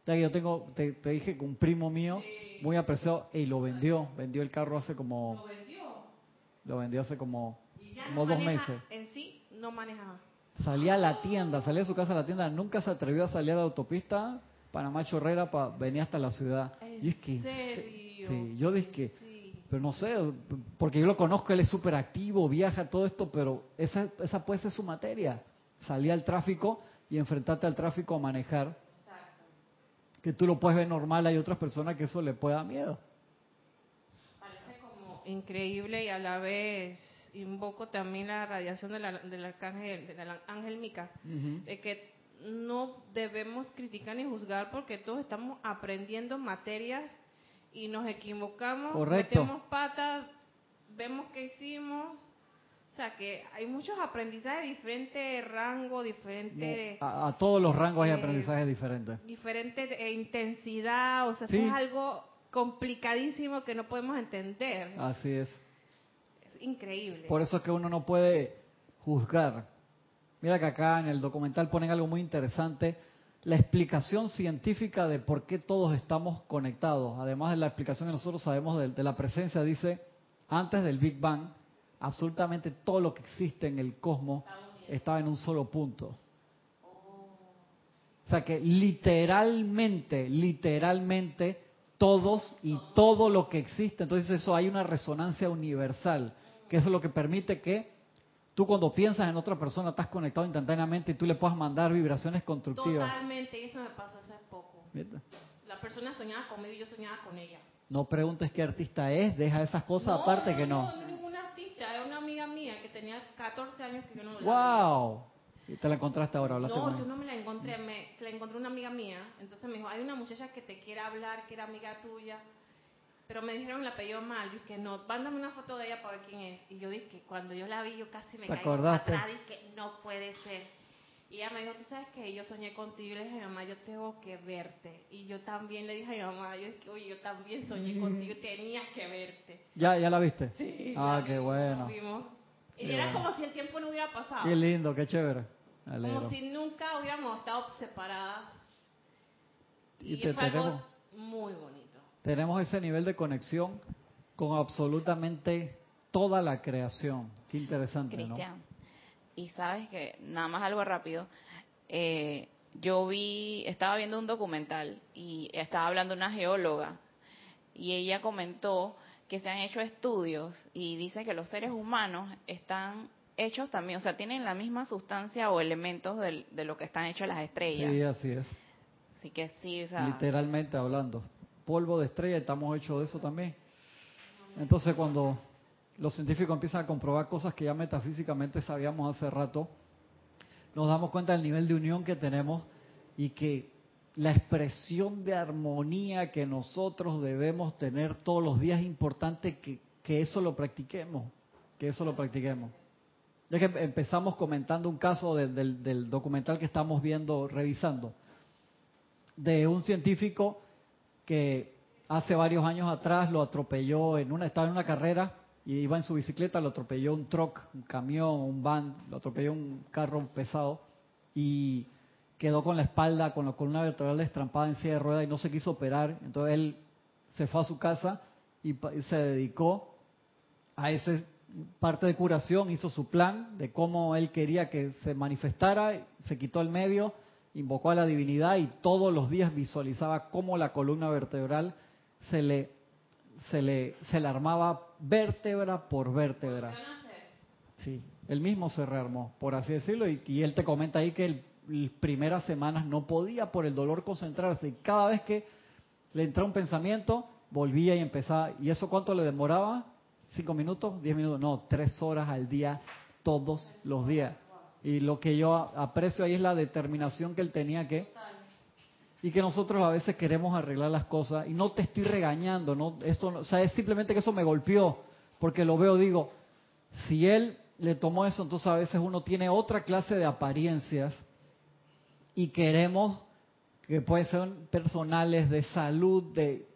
Speaker 1: Yo tengo, te, dije que un primo mío, muy apreciado, y lo vendió. Vendió el carro hace como...
Speaker 2: ¿Lo vendió?
Speaker 1: Lo vendió hace como, como dos meses.
Speaker 2: En sí, no manejaba.
Speaker 1: Salía a la tienda, salía de su casa a la tienda, nunca se atrevió a salir a la autopista Panamá Chorrera para venir hasta la ciudad.
Speaker 2: y es que,
Speaker 1: Sí, yo dije que, pero no sé, porque yo lo conozco, él es súper activo, viaja, todo esto, pero esa, esa puede ser su materia. Salía al tráfico y enfrentarte al tráfico a manejar. Exacto. Que tú lo puedes ver normal, hay otras personas que eso le puede dar miedo.
Speaker 2: Parece como increíble y a la vez invoco también la radiación del arcángel, del ángel Mica, de que no debemos criticar ni juzgar porque todos estamos aprendiendo materias y nos equivocamos, metemos patas, vemos que hicimos. O sea, que hay muchos aprendizajes de diferente rango, diferente...
Speaker 1: a, todos los rangos hay eh, aprendizajes diferentes.
Speaker 2: Diferente intensidad, o sea, es algo complicadísimo que no podemos entender.
Speaker 1: Así es.
Speaker 2: Es increíble.
Speaker 1: Por eso es que uno no puede juzgar Mira que acá en el documental ponen algo muy interesante, la explicación científica de por qué todos estamos conectados. Además de la explicación que nosotros sabemos de, la presencia, dice, antes del Big Bang, absolutamente todo lo que existe en el cosmos estaba en un solo punto. O sea que literalmente, literalmente, todos y todo lo que existe, entonces eso hay una resonancia universal, que eso es lo que permite que Tú cuando piensas en otra persona estás conectado instantáneamente y tú le puedes mandar vibraciones constructivas.
Speaker 2: Totalmente, eso me pasó hace poco. La persona soñaba conmigo y yo soñaba con ella.
Speaker 1: No preguntes qué artista es, deja esas cosas aparte que no.
Speaker 2: No, no ninguna artista, es una amiga mía que tenía 14 años que yo no
Speaker 1: la ¡Wow! ¿Y te la encontraste ahora?
Speaker 2: No, yo no me la encontré, me, la encontré una amiga mía. Entonces me dijo, hay una muchacha que te quiere hablar, que era amiga tuya pero me dijeron el apellido mal, yo que no, mándame una foto de ella para ver quién es. Y yo dije, cuando yo la vi, yo casi me caí atrás, dije, no puede ser. Y ella me dijo, tú sabes que yo soñé contigo y le dije a mi mamá, yo tengo que verte. Y yo también le dije a mi mamá, yo dije, oye, yo también soñé mm. contigo, tenía que verte.
Speaker 1: ¿Ya, ya la viste?
Speaker 2: Sí.
Speaker 1: Ah, qué bueno.
Speaker 2: Y era como si el tiempo no hubiera pasado.
Speaker 1: Qué lindo, qué chévere.
Speaker 2: Como si nunca hubiéramos estado separadas. Y, y fue algo muy bonito
Speaker 1: tenemos ese nivel de conexión con absolutamente toda la creación. Qué interesante,
Speaker 3: Cristian, y sabes que, nada más algo rápido, eh, yo vi, estaba viendo un documental y estaba hablando una geóloga y ella comentó que se han hecho estudios y dice que los seres humanos están hechos también, o sea, tienen la misma sustancia o elementos de, de lo que están hechos las estrellas.
Speaker 1: Sí, así es.
Speaker 3: Así que sí, o sea,
Speaker 1: literalmente hablando polvo de estrella, estamos hechos de eso también. Entonces cuando los científicos empiezan a comprobar cosas que ya metafísicamente sabíamos hace rato, nos damos cuenta del nivel de unión que tenemos y que la expresión de armonía que nosotros debemos tener todos los días es importante que, eso lo practiquemos, que eso lo practiquemos. Ya que empezamos comentando un caso del, del documental que estamos viendo, revisando, de un científico que hace varios años atrás lo atropelló en una, estaba en una carrera y iba en su bicicleta, lo atropelló un truck, un camión, un van, lo atropelló un carro pesado y quedó con la espalda, con la columna vertebral destrampada en silla de rueda y no se quiso operar. Entonces él se fue a su casa y se dedicó a esa parte de curación, hizo su plan de cómo él quería que se manifestara, se quitó el medio invocó a la divinidad y todos los días visualizaba cómo la columna vertebral se le, se le, se le armaba vértebra por vértebra. Sí, él mismo se rearmó, por así decirlo, y, él te comenta ahí que las primeras semanas no podía por el dolor concentrarse y cada vez que le entraba un pensamiento, volvía y empezaba. ¿Y eso cuánto le demoraba? ¿Cinco minutos? ¿Diez minutos? No, tres horas al día, todos los días. Y lo que yo aprecio ahí es la determinación que él tenía que y que nosotros a veces queremos arreglar las cosas. Y no te estoy regañando, no esto, o sea, es simplemente que eso me golpeó porque lo veo, digo, si él le tomó eso, entonces a veces uno tiene otra clase de apariencias y queremos que pueden ser personales, de salud, de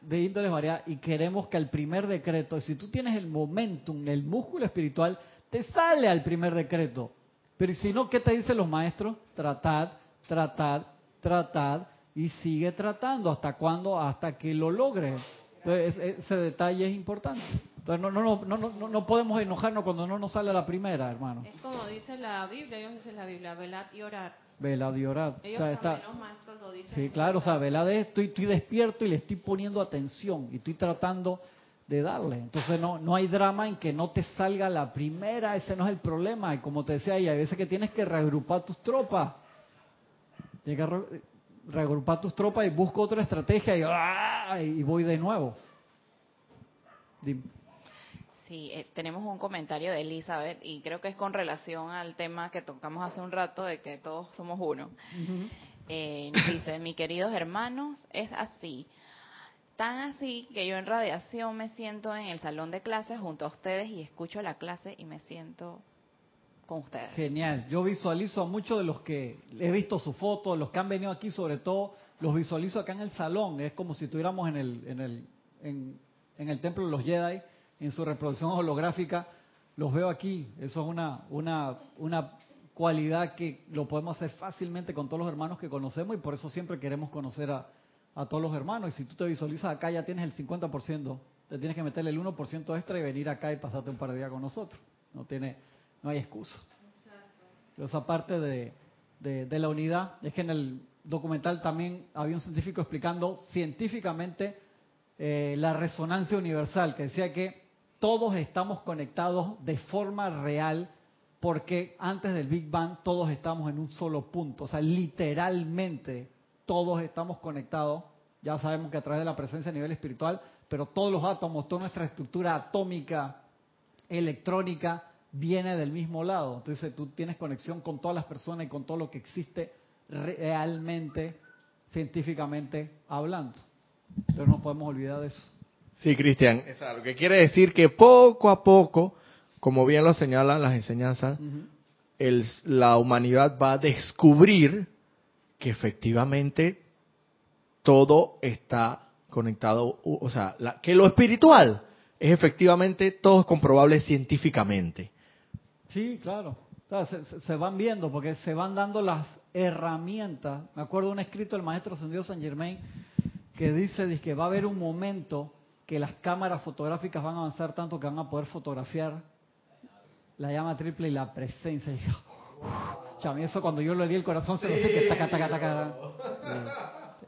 Speaker 1: de índole variada y queremos que el primer decreto, si tú tienes el momentum, el músculo espiritual, te sale al primer decreto. Pero si no, ¿qué te dicen los maestros? Tratad, tratad, tratad y sigue tratando. ¿Hasta cuándo? Hasta que lo logres. Entonces, ese detalle es importante. Entonces, no, no, no, no, no podemos enojarnos cuando no nos sale la primera, hermano.
Speaker 2: Es como dice la Biblia, ellos dicen la Biblia, velad y orar.
Speaker 1: Velad y orad.
Speaker 2: Ellos
Speaker 1: o sea, está,
Speaker 2: los maestros lo dicen.
Speaker 1: Sí, claro, o sea, velad es, estoy, estoy despierto y le estoy poniendo atención y estoy tratando de darle. Entonces no, no hay drama en que no te salga la primera, ese no es el problema. Y como te decía, ahí, hay veces que tienes que reagrupar tus tropas. Tienes que reagrupar tus tropas y busco otra estrategia y, ¡ah! y voy de nuevo. Dime.
Speaker 3: Sí, eh, tenemos un comentario de Elizabeth y creo que es con relación al tema que tocamos hace un rato de que todos somos uno. eh, dice, mis queridos hermanos, es así. Tan así que yo en radiación me siento en el salón de clases junto a ustedes y escucho la clase y me siento con ustedes.
Speaker 1: Genial. Yo visualizo a muchos de los que he visto su foto, los que han venido aquí sobre todo, los visualizo acá en el salón. Es como si estuviéramos en el, en el, en, en el templo de los Jedi en su reproducción holográfica, los veo aquí. Eso es una, una, una cualidad que lo podemos hacer fácilmente con todos los hermanos que conocemos y por eso siempre queremos conocer a, a todos los hermanos. Y si tú te visualizas acá, ya tienes el 50%, te tienes que meterle el 1% extra y venir acá y pasarte un par de días con nosotros. No, tiene, no hay excusa. Esa parte de, de, de la unidad es que en el documental también había un científico explicando científicamente eh, la resonancia universal, que decía que todos estamos conectados de forma real porque antes del Big Bang todos estamos en un solo punto, o sea, literalmente todos estamos conectados, ya sabemos que a través de la presencia a nivel espiritual, pero todos los átomos, toda nuestra estructura atómica, electrónica, viene del mismo lado. Entonces tú tienes conexión con todas las personas y con todo lo que existe realmente, científicamente hablando. Pero no podemos olvidar de eso.
Speaker 4: Sí, Cristian, lo que quiere decir que poco a poco, como bien lo señalan las enseñanzas, el, la humanidad va a descubrir que efectivamente todo está conectado, o sea, que lo espiritual es efectivamente todo comprobable científicamente.
Speaker 1: Sí, claro. se, van viendo porque se van dando las herramientas. Me acuerdo un escrito del maestro Ascendido San Germain que dice, dice que va a haber un momento que las cámaras fotográficas van a avanzar tanto que van a poder fotografiar la llama triple y la presencia. Y eso cuando yo lo di el corazón se lo que taca, taca, taca.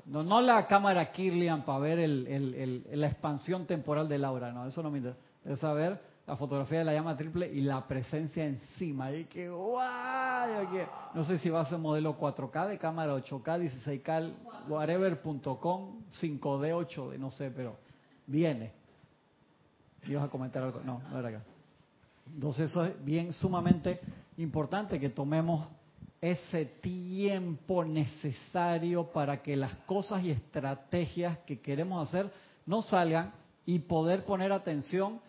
Speaker 1: No, no la cámara Kirlian para ver el, la expansión temporal del aura, no, eso no me interesa. Es saber la fotografía de la llama triple y la presencia encima. Y que guay, no sé si va a ser modelo 4K de cámara 8K, 16K, whatever.com, 5D, 8D, no sé, pero viene. ¿Ibas a comentar algo? No, no era acá. Entonces eso es bien sumamente importante que tomemos ese tiempo necesario para que las cosas y estrategias que queremos hacer no salgan y poder poner atención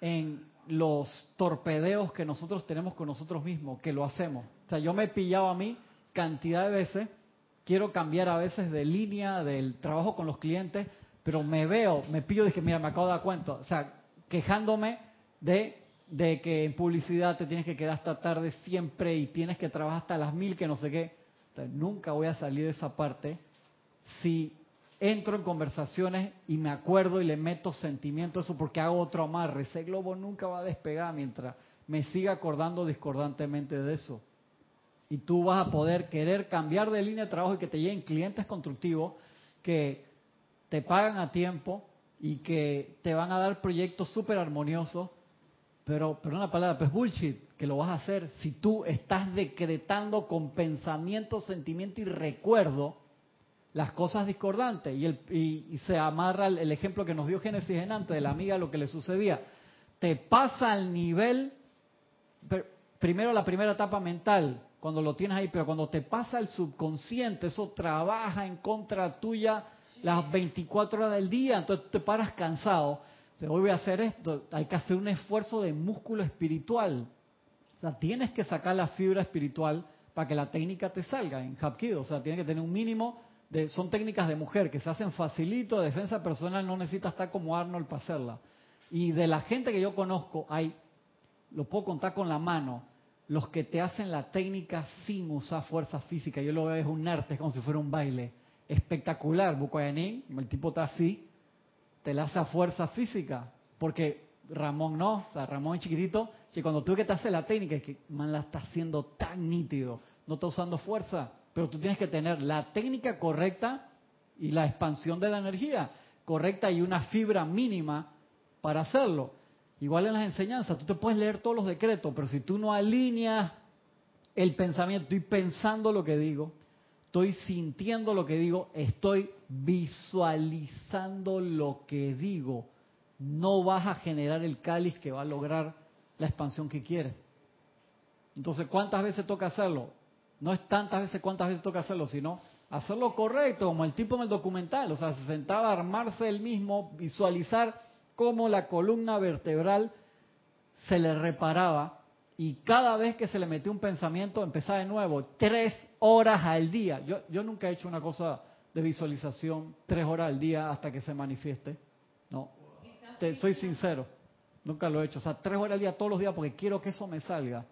Speaker 1: en los torpedeos que nosotros tenemos con nosotros mismos, que lo hacemos. O sea, yo me he pillado a mí cantidad de veces, quiero cambiar a veces de línea del trabajo con los clientes, pero me veo, me pillo dije, mira, me acabo de dar cuenta, o sea, quejándome de, de que en publicidad te tienes que quedar hasta tarde siempre y tienes que trabajar hasta las mil, que no sé qué. nunca voy a salir de esa parte si entro en conversaciones y me acuerdo y le meto sentimiento a eso porque hago otro amarre. Ese globo nunca va a despegar mientras me siga acordando discordantemente de eso. Y tú vas a poder querer cambiar de línea de trabajo y que te lleguen clientes constructivos que te pagan a tiempo y que te van a dar proyectos súper armoniosos, pero, pero una palabra, pues bullshit, que lo vas a hacer si tú estás decretando con pensamiento, sentimiento y recuerdo las cosas discordantes. Y, el, y, se amarra el, ejemplo que nos dio Génesis en antes de la amiga, lo que le sucedía. Te pasa al nivel, primero la primera etapa mental, cuando lo tienes ahí, pero cuando te pasa el subconsciente, eso trabaja en contra tuya las 24 horas del día, entonces te paras cansado. Se voy a hacer esto, hay que hacer un esfuerzo de músculo espiritual. O sea, tienes que sacar la fibra espiritual para que la técnica te salga en Hapkido. O sea, tienes que tener un mínimo de, son técnicas de mujer que se hacen facilito, defensa personal, no necesitas estar como Arnold para hacerla. Y de la gente que yo conozco, hay, lo puedo contar con la mano, los que te hacen la técnica sin usar fuerza física. Yo lo veo es un arte, es como si fuera un baile. Espectacular, Bukoyanin, el tipo está así, te la hace a fuerza física. Porque Ramón no, o sea, Ramón es chiquitito, si cuando tú que te hace la técnica, es que man la está haciendo tan nítido, no está usando fuerza, pero tú tienes que tener la técnica correcta y la expansión de la energía correcta y una fibra mínima para hacerlo. Igual en las enseñanzas, tú te puedes leer todos los decretos, pero si tú no alineas el pensamiento, estoy pensando lo que digo, estoy sintiendo lo que digo, estoy visualizando lo que digo, no vas a generar el cáliz que va a lograr la expansión que quieres. Entonces, ¿cuántas veces toca hacerlo? No es tantas veces cuántas veces toca hacerlo, sino hacerlo correcto, como el tipo en el documental. O sea, se sentaba a armarse él mismo, visualizar cómo la columna vertebral se le reparaba y cada vez que se le metió un pensamiento empezaba de nuevo, tres horas al día. Yo, yo nunca he hecho una cosa de visualización tres horas al día hasta que se manifieste. No, Te, soy sincero, nunca lo he hecho. O sea, tres horas al día todos los días porque quiero que eso me salga.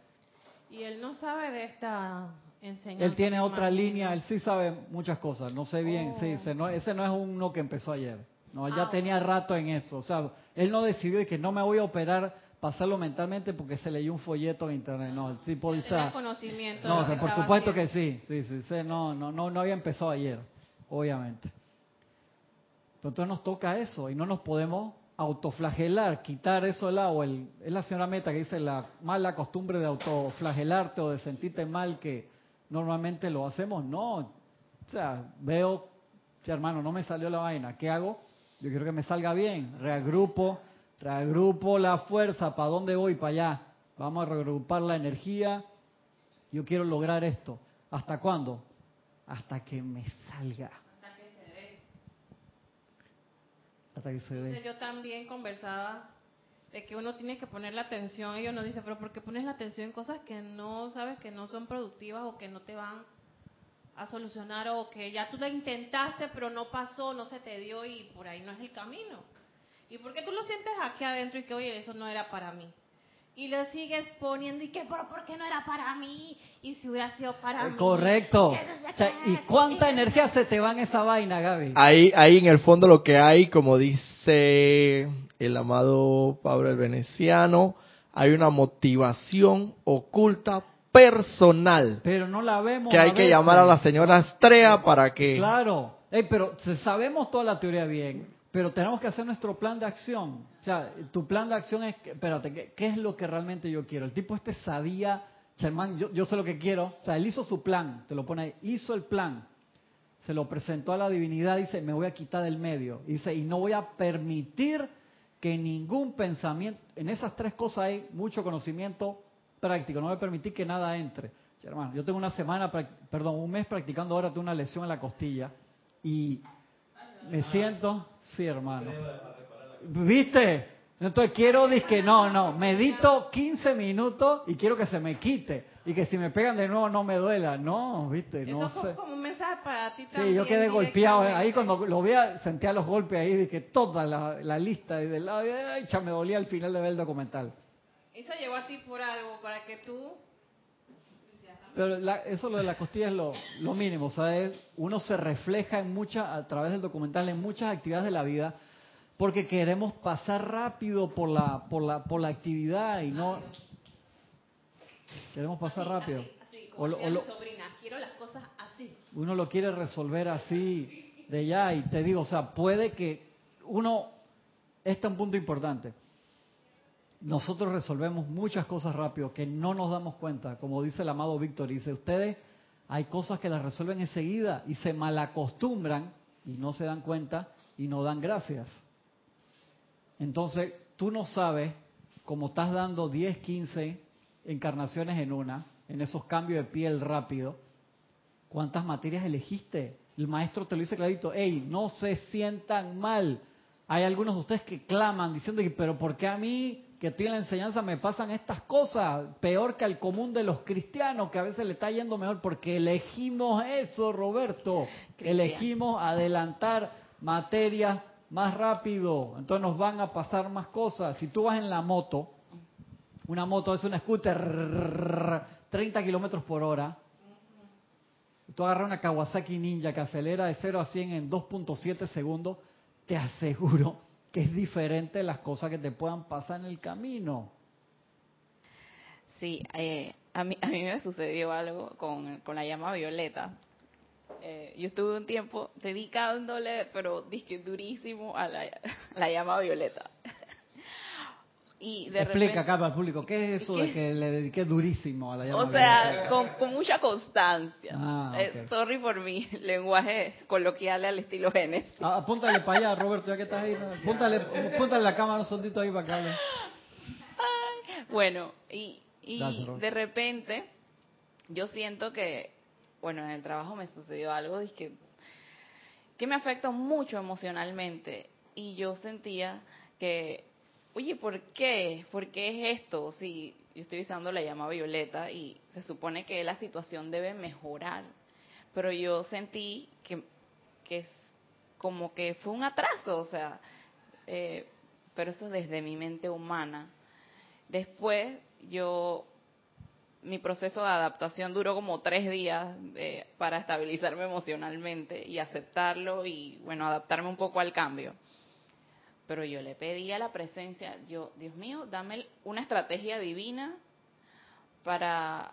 Speaker 2: Y él no sabe de esta enseñanza.
Speaker 1: Él tiene otra línea, él sí sabe muchas cosas, no sé bien, sí, ese no, ese no es uno que empezó ayer. No, ya
Speaker 2: Ah,
Speaker 1: tenía rato en eso. O sea, él no decidió que no me voy a operar pasarlo mentalmente porque se leyó un folleto en internet. No, el tipo dice,
Speaker 2: conocimiento.
Speaker 1: no, o sea, por supuesto que sí, sí, sí, sí, no, no, no, no había empezado ayer, obviamente. Pero entonces nos toca eso y no nos podemos autoflagelar, quitar eso del lado. El, es la señora Meta que dice la mala costumbre de autoflagelarte o de sentirte mal que normalmente lo hacemos. No, o sea, veo, "Sí, hermano, no me salió la vaina, ¿qué hago? Yo quiero que me salga bien, reagrupo, reagrupo la fuerza, ¿para dónde voy? Para allá. Vamos a reagrupar la energía, yo quiero lograr esto. ¿Hasta cuándo? Hasta que me salga. Hasta que se dé.
Speaker 2: yo también conversaba de que uno tiene que poner la atención y uno dice, pero ¿por qué pones la atención en cosas que no sabes que no son productivas o que no te van a solucionar o que ya tú la intentaste pero no pasó, no se te dio y por ahí no es el camino? ¿Y por qué tú lo sientes aquí adentro y que, oye, eso no era para mí? Y le sigues poniendo y que, pero ¿por qué no era para mí? Y si hubiera sido para
Speaker 1: Eh,
Speaker 2: mí.
Speaker 1: Correcto.
Speaker 2: que no sé
Speaker 1: O sea,
Speaker 2: qué,
Speaker 1: ¿Y cuánta energía se te va en esa vaina, Gaby?
Speaker 4: Ahí, ahí en el fondo lo que hay, como dice el amado Pablo el Veneciano, hay una motivación oculta personal
Speaker 1: Pero no la vemos.
Speaker 4: que hay que
Speaker 1: veces.
Speaker 4: llamar a la señora Estrella para que...
Speaker 1: Claro. Ey, pero se- sabemos toda la teoría bien, pero tenemos que hacer nuestro plan de acción. O sea, tu plan de acción es, espérate, ¿qué, es lo que realmente yo quiero? El tipo este sabía, Sherman, yo, yo sé lo que quiero. O sea, él hizo su plan, te lo pone ahí, hizo el plan. Se lo presentó a la divinidad, dice, me voy a quitar del medio. Dice, y no voy a permitir que ningún pensamiento, en esas tres cosas hay mucho conocimiento práctico, no voy a permitir que nada entre. Hermano, yo tengo una semana, perdón, un mes practicando ahora, tengo una lesión en la costilla y me siento, sí, hermano. ¿Viste? Entonces quiero, que no, no, medito 15 minutos y quiero que se me quite y que si me pegan de nuevo no me duela. No, ¿viste? No
Speaker 2: Eso
Speaker 1: sé.
Speaker 2: fue como un mensaje para ti
Speaker 1: Sí,
Speaker 2: también.
Speaker 1: yo quedé golpeado. Ahí cuando lo veía, sentía los golpes ahí, de que toda la, la lista y del lado, y, ay, cha, me dolía al final de ver el documental.
Speaker 2: Eso llegó a ti por algo, para que tú...
Speaker 1: Pero la- eso lo de la costilla es lo, lo mínimo, o sea, es- uno se refleja en muchas, a través del documental, en muchas actividades de la vida, porque queremos pasar rápido por la, por la, por la actividad y no queremos pasar rápido.
Speaker 2: Así, así, como
Speaker 1: O lo-
Speaker 2: decía
Speaker 1: o lo-
Speaker 2: mi sobrina, quiero las cosas así.
Speaker 1: uno lo quiere resolver así de ya y te digo, o sea, puede que uno, este es un punto importante. Nosotros resolvemos muchas cosas rápido que no nos damos cuenta, como dice el amado Víctor, dice, ustedes hay cosas que las resuelven enseguida y se malacostumbran y no se dan cuenta y no dan gracias. Entonces, tú no sabes, como estás dando 10, 15 encarnaciones en una, en esos cambios de piel rápido, ¿cuántas materias elegiste? El maestro te lo dice clarito, hey, no se sientan mal. Hay algunos de ustedes que claman diciendo que, pero ¿por qué a mí que estoy en la enseñanza me pasan estas cosas? Peor que al común de los cristianos, que a veces le está yendo mejor porque elegimos eso, Roberto. Elegimos adelantar materias más rápido, entonces nos van a pasar más cosas. Si tú vas en la moto, una moto es un scooter 30 kilómetros por hora, tú agarras una Kawasaki Ninja que acelera de 0 a 100 en 2.7 segundos, te aseguro que es diferente las cosas que te puedan pasar en el camino.
Speaker 3: Sí, eh, a, mí, a mí me sucedió algo con, con la llama violeta. Eh, yo estuve un tiempo dedicándole, pero dije durísimo a la, la llama violeta.
Speaker 1: Y de Explica acá para el público, ¿qué es eso de que le dediqué durísimo a la llama
Speaker 3: O sea, con, con, mucha constancia. Ah, eh, sorry por mi lenguaje coloquial al estilo genes.
Speaker 1: Ah, apúntale para allá, Roberto, ya que estás ahí. Apúntale, apúntale la cámara un sondito ahí para que hable.
Speaker 3: Bueno, y, y de repente yo siento que bueno, en el trabajo me sucedió algo que, que me afectó mucho emocionalmente y yo sentía que, oye, ¿por qué? ¿Por qué es esto? Si yo estoy usando la llama violeta y se supone que la situación debe mejorar, pero yo sentí que, es como que fue un atraso, o sea, eh, pero eso desde mi mente humana. Después yo mi proceso de adaptación duró como tres días eh, para estabilizarme emocionalmente y aceptarlo y, bueno, adaptarme un poco al cambio. Pero yo le pedí a la presencia, yo, Dios mío, dame una estrategia divina para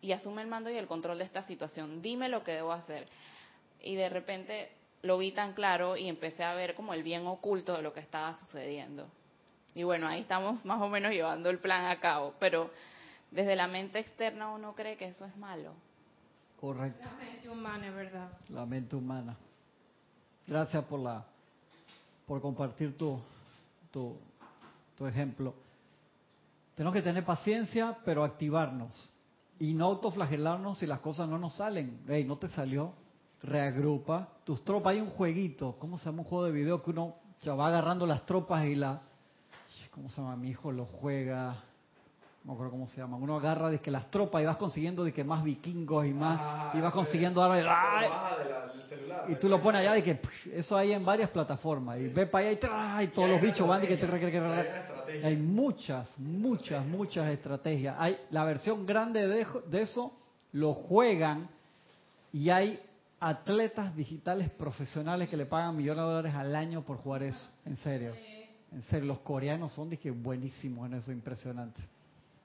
Speaker 3: y asume el mando y el control de esta situación. Dime lo que debo hacer. Y de repente lo vi tan claro y empecé a ver como el bien oculto de lo que estaba sucediendo. Y bueno, ahí estamos más o menos llevando el plan a cabo, pero desde la mente externa uno cree que eso es malo.
Speaker 1: Correcto.
Speaker 2: La mente humana, es verdad.
Speaker 1: La mente humana. Gracias por la por compartir tu, tu, tu ejemplo. Tenemos que tener paciencia, pero activarnos y no autoflagelarnos si las cosas no nos salen. Hey, no te salió, reagrupa tus tropas. Hay un jueguito, ¿cómo se llama un juego de video que uno ya va agarrando las tropas y la, ¿cómo se llama? Mi hijo lo juega no acuerdo cómo se llama, uno agarra de que las tropas y vas consiguiendo de que más vikingos y más, ah, y vas consiguiendo armas y, tú lo pones allá de que eso hay en varias plataformas. Y ve para allá y, todos los bichos van y que te hay muchas, muchas, muchas estrategias. Hay la versión grande de, de eso lo juegan y hay atletas digitales profesionales que le pagan millones de dólares al año por jugar eso, en serio. En serio, los coreanos son dije buenísimos en eso, impresionante.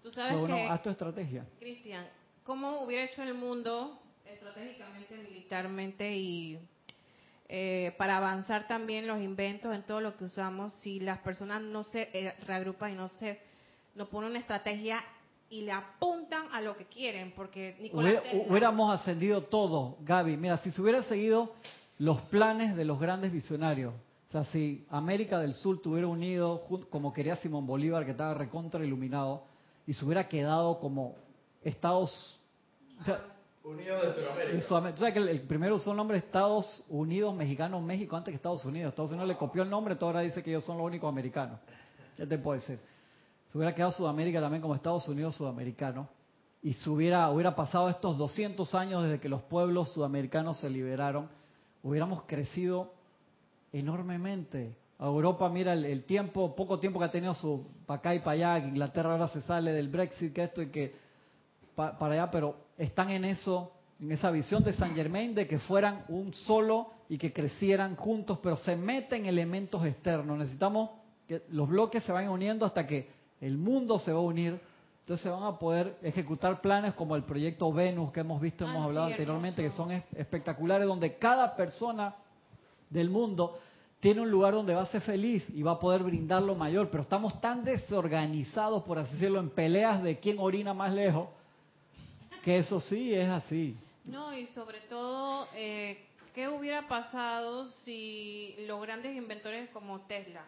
Speaker 2: Tú sabes que,
Speaker 1: haz tu estrategia.
Speaker 2: Cristian, ¿cómo hubiera hecho el mundo estratégicamente, militarmente y eh, para avanzar también los inventos en todo lo que usamos. Si las personas no se eh, reagrupan y no se no ponen una estrategia y le apuntan a lo que quieren porque Nicolás
Speaker 1: hubiéramos ascendido todo Gaby. Mira si se hubiera seguido los planes de los grandes visionarios o sea si América del Sur tuviera unido como quería Simón Bolívar que estaba recontra iluminado y se hubiera quedado como Estados
Speaker 4: Unidos de
Speaker 1: Sudamérica. ¿Sabes que el, primero usó el nombre Estados Unidos Mexicanos México antes que Estados Unidos? Estados Unidos le copió el nombre, ahora dice que ellos son los únicos americanos. ¿Qué te puede ser? Se hubiera quedado Sudamérica también como Estados Unidos sudamericano y se hubiera, hubiera pasado estos 200 años desde que los pueblos sudamericanos se liberaron, hubiéramos crecido enormemente. Europa, mira el, tiempo, poco tiempo que ha tenido su para acá y para allá, Inglaterra ahora se sale del Brexit, que esto y que para allá, pero están en eso, en esa visión de Saint Germain de que fueran un solo y que crecieran juntos, pero se meten elementos externos. Necesitamos que los bloques se vayan uniendo hasta que el mundo se va a unir. Entonces se van a poder ejecutar planes como el proyecto Venus que hemos visto, hemos hablado anteriormente, que son espectaculares, donde cada persona del mundo tiene un lugar donde va a ser feliz y va a poder brindar lo mayor, pero estamos tan desorganizados, por así decirlo, en peleas de quién orina más lejos, que eso sí es así.
Speaker 2: No, y sobre todo, eh, ¿qué hubiera pasado si los grandes inventores como Tesla,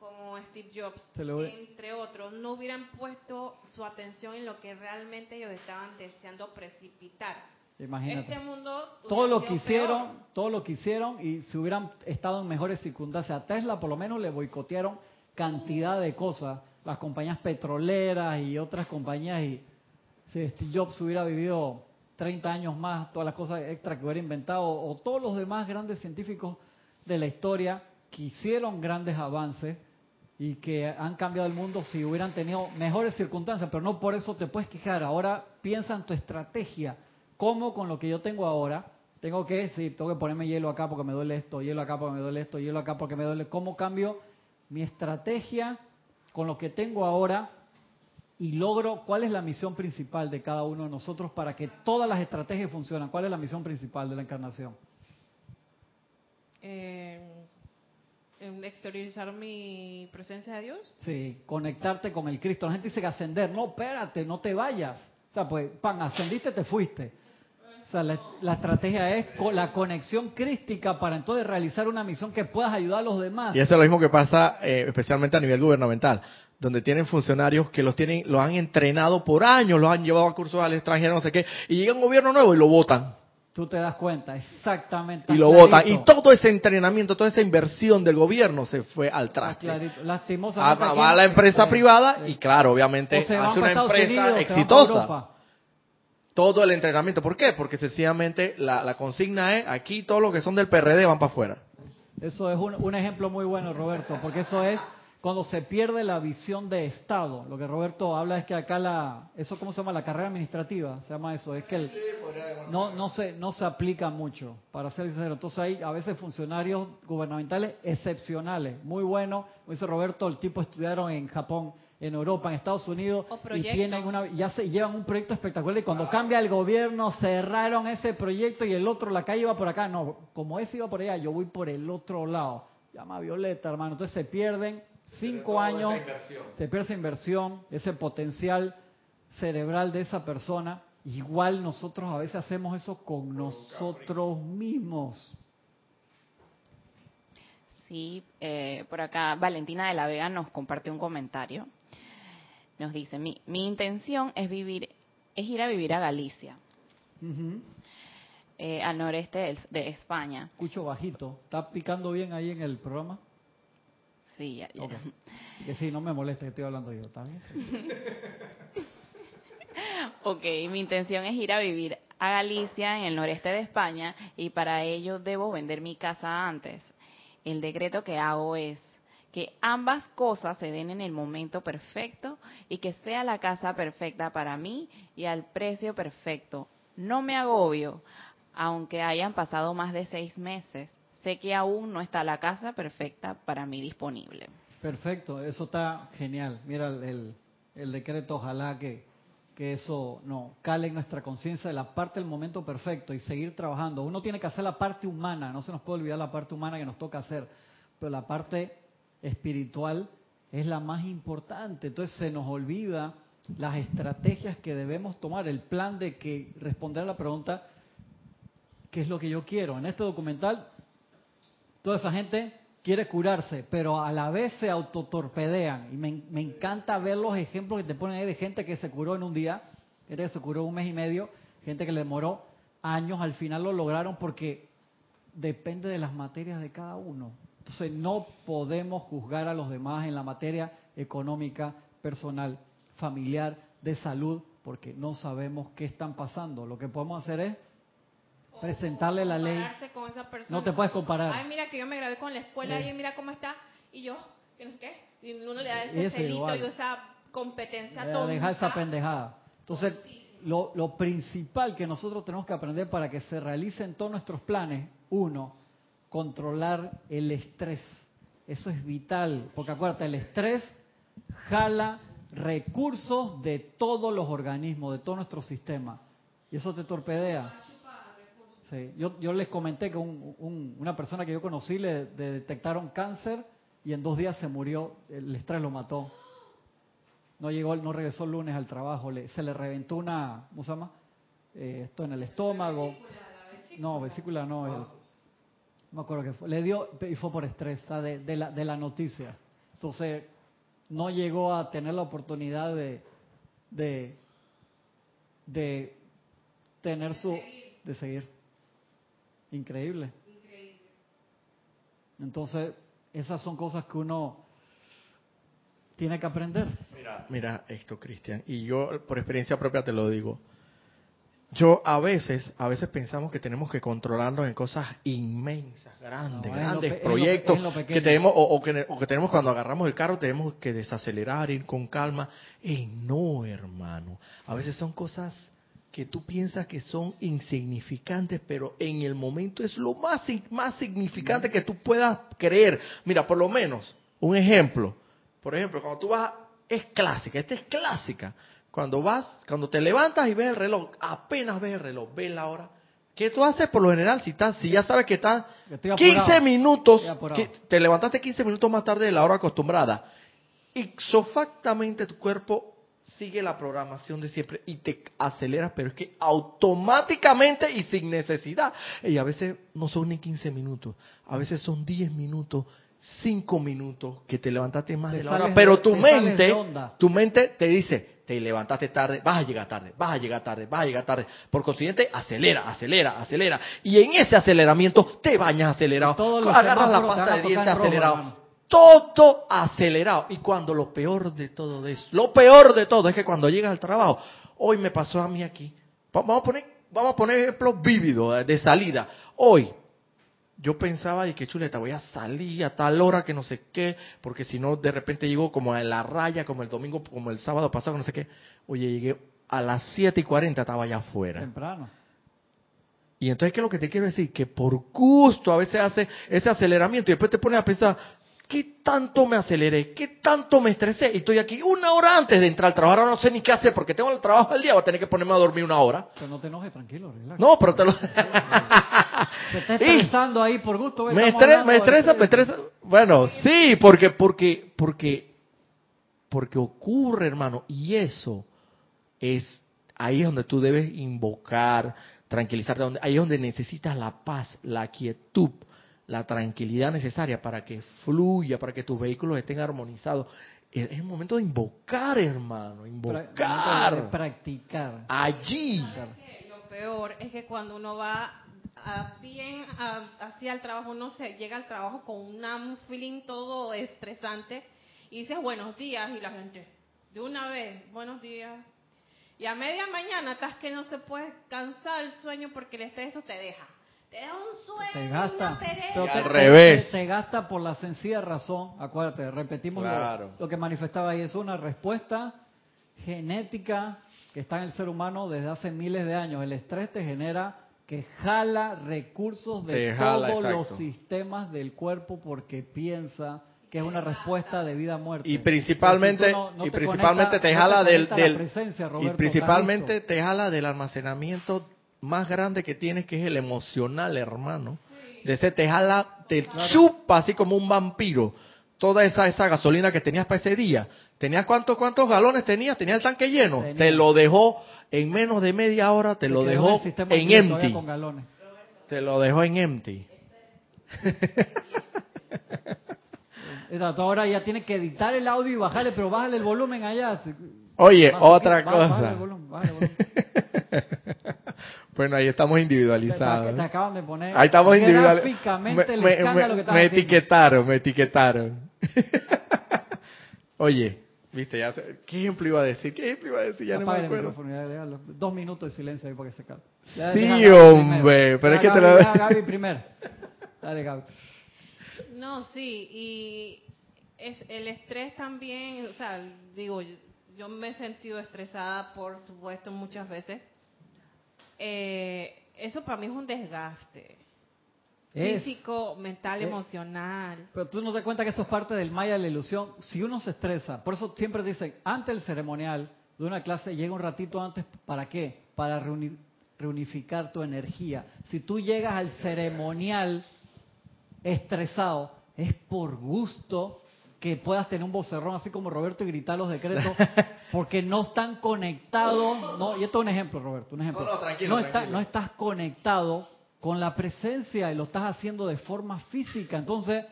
Speaker 2: como Steve Jobs, entre otros, no hubieran puesto su atención en lo que realmente ellos estaban deseando precipitar.
Speaker 1: Imagínate.
Speaker 2: Este mundo
Speaker 1: todo lo que hicieron,
Speaker 2: peor.
Speaker 1: todo lo que hicieron y si hubieran estado en mejores circunstancias, a Tesla por lo menos le boicotearon cantidad de cosas, las compañías petroleras y otras compañías y si Steve Jobs hubiera vivido 30 años más, todas las cosas extra que hubiera inventado o todos los demás grandes científicos de la historia que hicieron grandes avances y que han cambiado el mundo si hubieran tenido mejores circunstancias, pero no por eso te puedes quejar. Ahora piensa en tu estrategia. ¿Cómo con lo que yo tengo ahora? Tengo que, sí, tengo que ponerme hielo acá porque me duele esto, hielo acá porque me duele esto, hielo acá porque me duele. ¿Cómo cambio mi estrategia con lo que tengo ahora y logro cuál es la misión principal de cada uno de nosotros para que todas las estrategias funcionen? ¿Cuál es la misión principal de la encarnación?
Speaker 2: Eh, exteriorizar mi presencia de Dios.
Speaker 1: Sí, conectarte con el Cristo. La gente dice que ascender. No, espérate, no te vayas. O sea, pues, pan, ascendiste, te fuiste. O sea, la, la estrategia es co- la conexión crística para entonces realizar una misión que puedas ayudar a los demás.
Speaker 4: Y eso es lo mismo que pasa eh, especialmente a nivel gubernamental, donde tienen funcionarios que los tienen, los han entrenado por años, los han llevado a cursos al extranjero, no sé qué, y llega un gobierno nuevo y lo votan.
Speaker 1: Tú te das cuenta, exactamente.
Speaker 4: Y lo votan. Y todo ese entrenamiento, toda esa inversión del gobierno se fue al traste. Ah,
Speaker 1: Lastimosamente. Aquí-
Speaker 4: va a la empresa
Speaker 1: Sí,
Speaker 4: privada
Speaker 1: sí.
Speaker 4: y claro, obviamente hace una empresa
Speaker 1: Unidos,
Speaker 4: exitosa. Todo el entrenamiento. ¿Por qué? Porque sencillamente la, la consigna es aquí todos los que son del PRD van para afuera.
Speaker 1: Eso es un, un ejemplo muy bueno, Roberto, porque eso es cuando se pierde la visión de Estado. Lo que Roberto habla es que acá la, eso cómo se llama la carrera administrativa, se llama eso, es que el, no no se no se aplica mucho, para ser sincero. Entonces hay a veces funcionarios gubernamentales excepcionales, muy buenos. Como dice Roberto, el tipo estudiaron en Japón, en Europa, en Estados Unidos
Speaker 2: O
Speaker 1: y
Speaker 2: proyectos.
Speaker 1: tienen una ya se llevan un proyecto espectacular y cuando cambia el gobierno cerraron ese proyecto y el otro la calle iba por acá, no, como ese iba por allá, yo voy por el otro lado. Llama Violeta, hermano, entonces se pierden cinco años, se pierde esa inversión, ese potencial cerebral de esa persona. Igual nosotros a veces hacemos eso con nosotros mismos.
Speaker 3: Sí, eh, por acá Valentina de la Vega nos comparte un comentario. Nos dice, mi, mi intención es vivir, es ir a vivir a Galicia, eh, al noreste del- de, España.
Speaker 1: Escucho bajito. ¿Está picando bien ahí en el programa?
Speaker 3: Sí, ya, ya.
Speaker 1: Ok. Que sí, no me molesta que estoy hablando yo, ¿está bien?
Speaker 3: Ok, mi intención es ir a vivir a Galicia, en el noreste de España, y para ello debo vender mi casa antes. El decreto que hago es que ambas cosas se den en el momento perfecto y que sea la casa perfecta para mí y al precio perfecto. No me agobio, aunque hayan pasado más de seis meses. Sé que aún no está la casa perfecta para mí disponible.
Speaker 1: Perfecto, eso está genial. Mira el, decreto, ojalá que, que eso no cale en nuestra conciencia de la parte del momento perfecto y seguir trabajando. Uno tiene que hacer la parte humana, no se nos puede olvidar la parte humana que nos toca hacer, pero la parte espiritual es la más importante. Entonces se nos olvida las estrategias que debemos tomar, el plan de que responder a la pregunta, ¿qué es lo que yo quiero? En este documental toda esa gente quiere curarse, pero a la vez se autotorpedean. Y me, encanta ver los ejemplos que te ponen ahí de gente que se curó en un día, gente que se curó un mes y medio, gente que le demoró años, al final lo lograron porque depende de las materias de cada uno. Entonces no podemos juzgar a los demás en la materia económica, personal, familiar, de salud, porque no sabemos qué están pasando. Lo que podemos hacer es presentarle la ley.
Speaker 2: Con esa.
Speaker 1: No te puedes comparar.
Speaker 2: Ay, mira que yo me gradué con la escuela
Speaker 1: Eh.
Speaker 2: y mira cómo está. Y yo, que no sé qué. Y uno le da ese
Speaker 1: eso
Speaker 2: celito y esa competencia tonta.
Speaker 1: dejar esa pendejada. Entonces, lo, lo principal que nosotros tenemos que aprender para que se realicen todos nuestros planes, uno, controlar el estrés. Eso es vital, porque acuérdate, el estrés jala recursos de todos los organismos, de todo nuestro sistema. Y eso te torpedea. Sí. Yo, yo les comenté que un- un- una persona que yo conocí le, le detectaron cáncer y en dos días se murió, el estrés lo mató. No llegó, no regresó el lunes al trabajo, le- se le reventó una, ¿cómo se llama? Eh, esto en el estómago. No, vesícula no, el- no me acuerdo qué fue. Le dio y fue por estrés, o sea, de, de la, de la noticia. Entonces, no llegó a tener la oportunidad de, de, de tener su, de seguir. Increíble. Entonces, esas son cosas que uno tiene que aprender.
Speaker 4: Mira, mira esto, Cristian, y yo por experiencia propia te lo digo. Yo a veces, a veces pensamos que tenemos que controlarnos en cosas inmensas, grandes,
Speaker 1: No, en lo
Speaker 4: grandes
Speaker 1: pe- en lo
Speaker 4: proyectos
Speaker 1: en lo
Speaker 4: que tenemos o, o que, o que tenemos cuando agarramos el carro tenemos que desacelerar, ir con calma. Y no, hermano. A veces son cosas que tú piensas que son insignificantes, pero en el momento es lo más más significante que tú puedas creer. Mira, por lo menos un ejemplo. Por ejemplo, cuando tú vas, es clásica, esta es clásica. Cuando vas, cuando te levantas y ves el reloj, apenas ves el reloj, ves la hora. ¿Qué tú haces por lo general si estás, si ya sabes que estás
Speaker 1: Estoy apurado.
Speaker 4: 15 minutos, que te levantaste 15 minutos más tarde de la hora acostumbrada? Ixofactamente tu cuerpo sigue la programación de siempre y te aceleras, pero es que automáticamente y sin necesidad. Y a veces no son ni 15 minutos, a veces son 10 minutos, 5 minutos que te levantaste más
Speaker 1: Te
Speaker 4: de la
Speaker 1: sales
Speaker 4: hora, pero tu mente, tu mente te dice, te levantaste tarde, vas a llegar tarde, vas a llegar tarde, vas a llegar tarde. Por consiguiente, acelera, acelera, acelera. Y en ese aceleramiento te bañas acelerado, agarras la pasta de dientes acelerado. Todo acelerado. Y cuando lo peor de todo eso, lo peor de todo es que cuando llegas al trabajo, hoy me pasó a mí aquí. Va- Vamos a poner, vamos a poner ejemplos vívidos de- de salida. Hoy, yo pensaba de que chuleta, voy a salir a tal hora que no sé qué, porque si no, de repente llego como a la raya, como el domingo, como el sábado pasado, no sé qué. Oye, llegué a las 7 y 40, estaba allá afuera.
Speaker 1: Temprano.
Speaker 4: Y entonces, ¿qué es lo que te quiero decir? Que por gusto a veces hace ese aceleramiento y después te pones a pensar, ¿qué tanto me aceleré? ¿Qué tanto me estresé? Y estoy aquí una hora antes de entrar al trabajo. Ahora no sé ni qué hacer porque tengo el trabajo al día, voy a tener que ponerme a dormir una hora.
Speaker 1: Pero no te enojes, tranquilo, relax.
Speaker 4: No, pero te lo...
Speaker 1: Se está estresando ahí por gusto.
Speaker 4: me,
Speaker 1: estamos
Speaker 4: estre-
Speaker 1: hablando
Speaker 4: me
Speaker 1: de
Speaker 4: estresa, me estresa. Bueno, sí, porque, porque, porque, porque ocurre, hermano, y eso es ahí es donde tú debes invocar, tranquilizarte, donde, ahí es donde necesitas la paz, la quietud, la tranquilidad necesaria para que fluya, para que tus vehículos estén armonizados. Es el momento de invocar, hermano,
Speaker 1: Pra-
Speaker 4: invocar
Speaker 1: de practicar.
Speaker 4: allí.
Speaker 2: Lo peor es que cuando uno va a bien a- hacia el trabajo, uno se llega al trabajo con un feeling todo estresante y dices buenos días y la gente, de una vez, buenos días. Y a media mañana estás que no se puede cansar el sueño porque el estrés eso te deja. Te da un sueño,
Speaker 1: Se gasta.
Speaker 2: una pereza.
Speaker 1: Pero te-
Speaker 4: al revés.
Speaker 1: Se gasta por la sencilla razón, acuérdate, repetimos lo-
Speaker 4: Claro.
Speaker 1: lo, que manifestaba ahí, es una respuesta genética que está en el ser humano desde hace miles de años. El estrés te genera que jala recursos de
Speaker 4: jala,
Speaker 1: todos los sistemas del cuerpo porque piensa que es una respuesta de vida a muerte.
Speaker 4: Y principalmente,
Speaker 1: Pero si tú no- no
Speaker 4: y
Speaker 1: te
Speaker 4: principalmente te
Speaker 1: no
Speaker 4: jala del,
Speaker 1: presencia,
Speaker 4: y principalmente te jala del almacenamiento más grande que tienes, que es el emocional, hermano. De ese te jala, te chupa así como un vampiro. Toda esa, esa gasolina que tenías para ese día. ¿Tenías cuántos, cuántos galones tenías? ¿Tenías el tanque lleno?
Speaker 1: Tenía.
Speaker 4: Te lo dejó en menos de media hora, te lo dejó en empty.
Speaker 1: con galones.
Speaker 4: Te lo dejó en empty.
Speaker 1: Tú ahora ya tienes que editar el audio y bajarle, pero bájale el volumen allá.
Speaker 4: Oye,
Speaker 1: Baja-
Speaker 4: otra
Speaker 1: baja- bájale
Speaker 4: cosa.
Speaker 1: el volumen, bájale el volumen.
Speaker 4: Bueno, ahí estamos individualizados.
Speaker 1: te acaban de poner
Speaker 4: Ahí estamos
Speaker 1: el
Speaker 4: Me- me- etiquetaron, me etiquetaron. Oye, viste, ya sé- ¿qué ejemplo iba a decir? ¿Qué ejemplo iba a decir? Ya no me
Speaker 1: Apaga el
Speaker 4: acuerdo.
Speaker 1: micrófono. Dos minutos de silencio ahí para que se calme. Ya,
Speaker 4: Sí, hombre,
Speaker 1: primero.
Speaker 4: pero es que te lo-
Speaker 1: deja a Gaby primero. Dale, Gaby.
Speaker 2: No, sí, y es el estrés también, o sea, digo, yo me he sentido estresada, por supuesto, muchas veces. Eh, eso para mí es un desgaste
Speaker 1: Es.
Speaker 2: físico, mental,
Speaker 1: Es.
Speaker 2: emocional.
Speaker 1: Pero tú no te cuenta que eso es parte del maya de la ilusión. Si uno se estresa, por eso siempre dicen, antes del ceremonial de una clase, llega un ratito antes, ¿para qué? Para reuni- reunificar tu energía. Si tú llegas al ceremonial estresado, es por gusto que puedas tener un vocerrón así como Roberto y gritar los decretos, porque no están conectados. No, y esto es un ejemplo, Roberto, un ejemplo.
Speaker 4: No, no, tranquilo,
Speaker 1: está-
Speaker 4: tranquilo.
Speaker 1: no estás conectado con la presencia y lo estás haciendo de forma física. Entonces,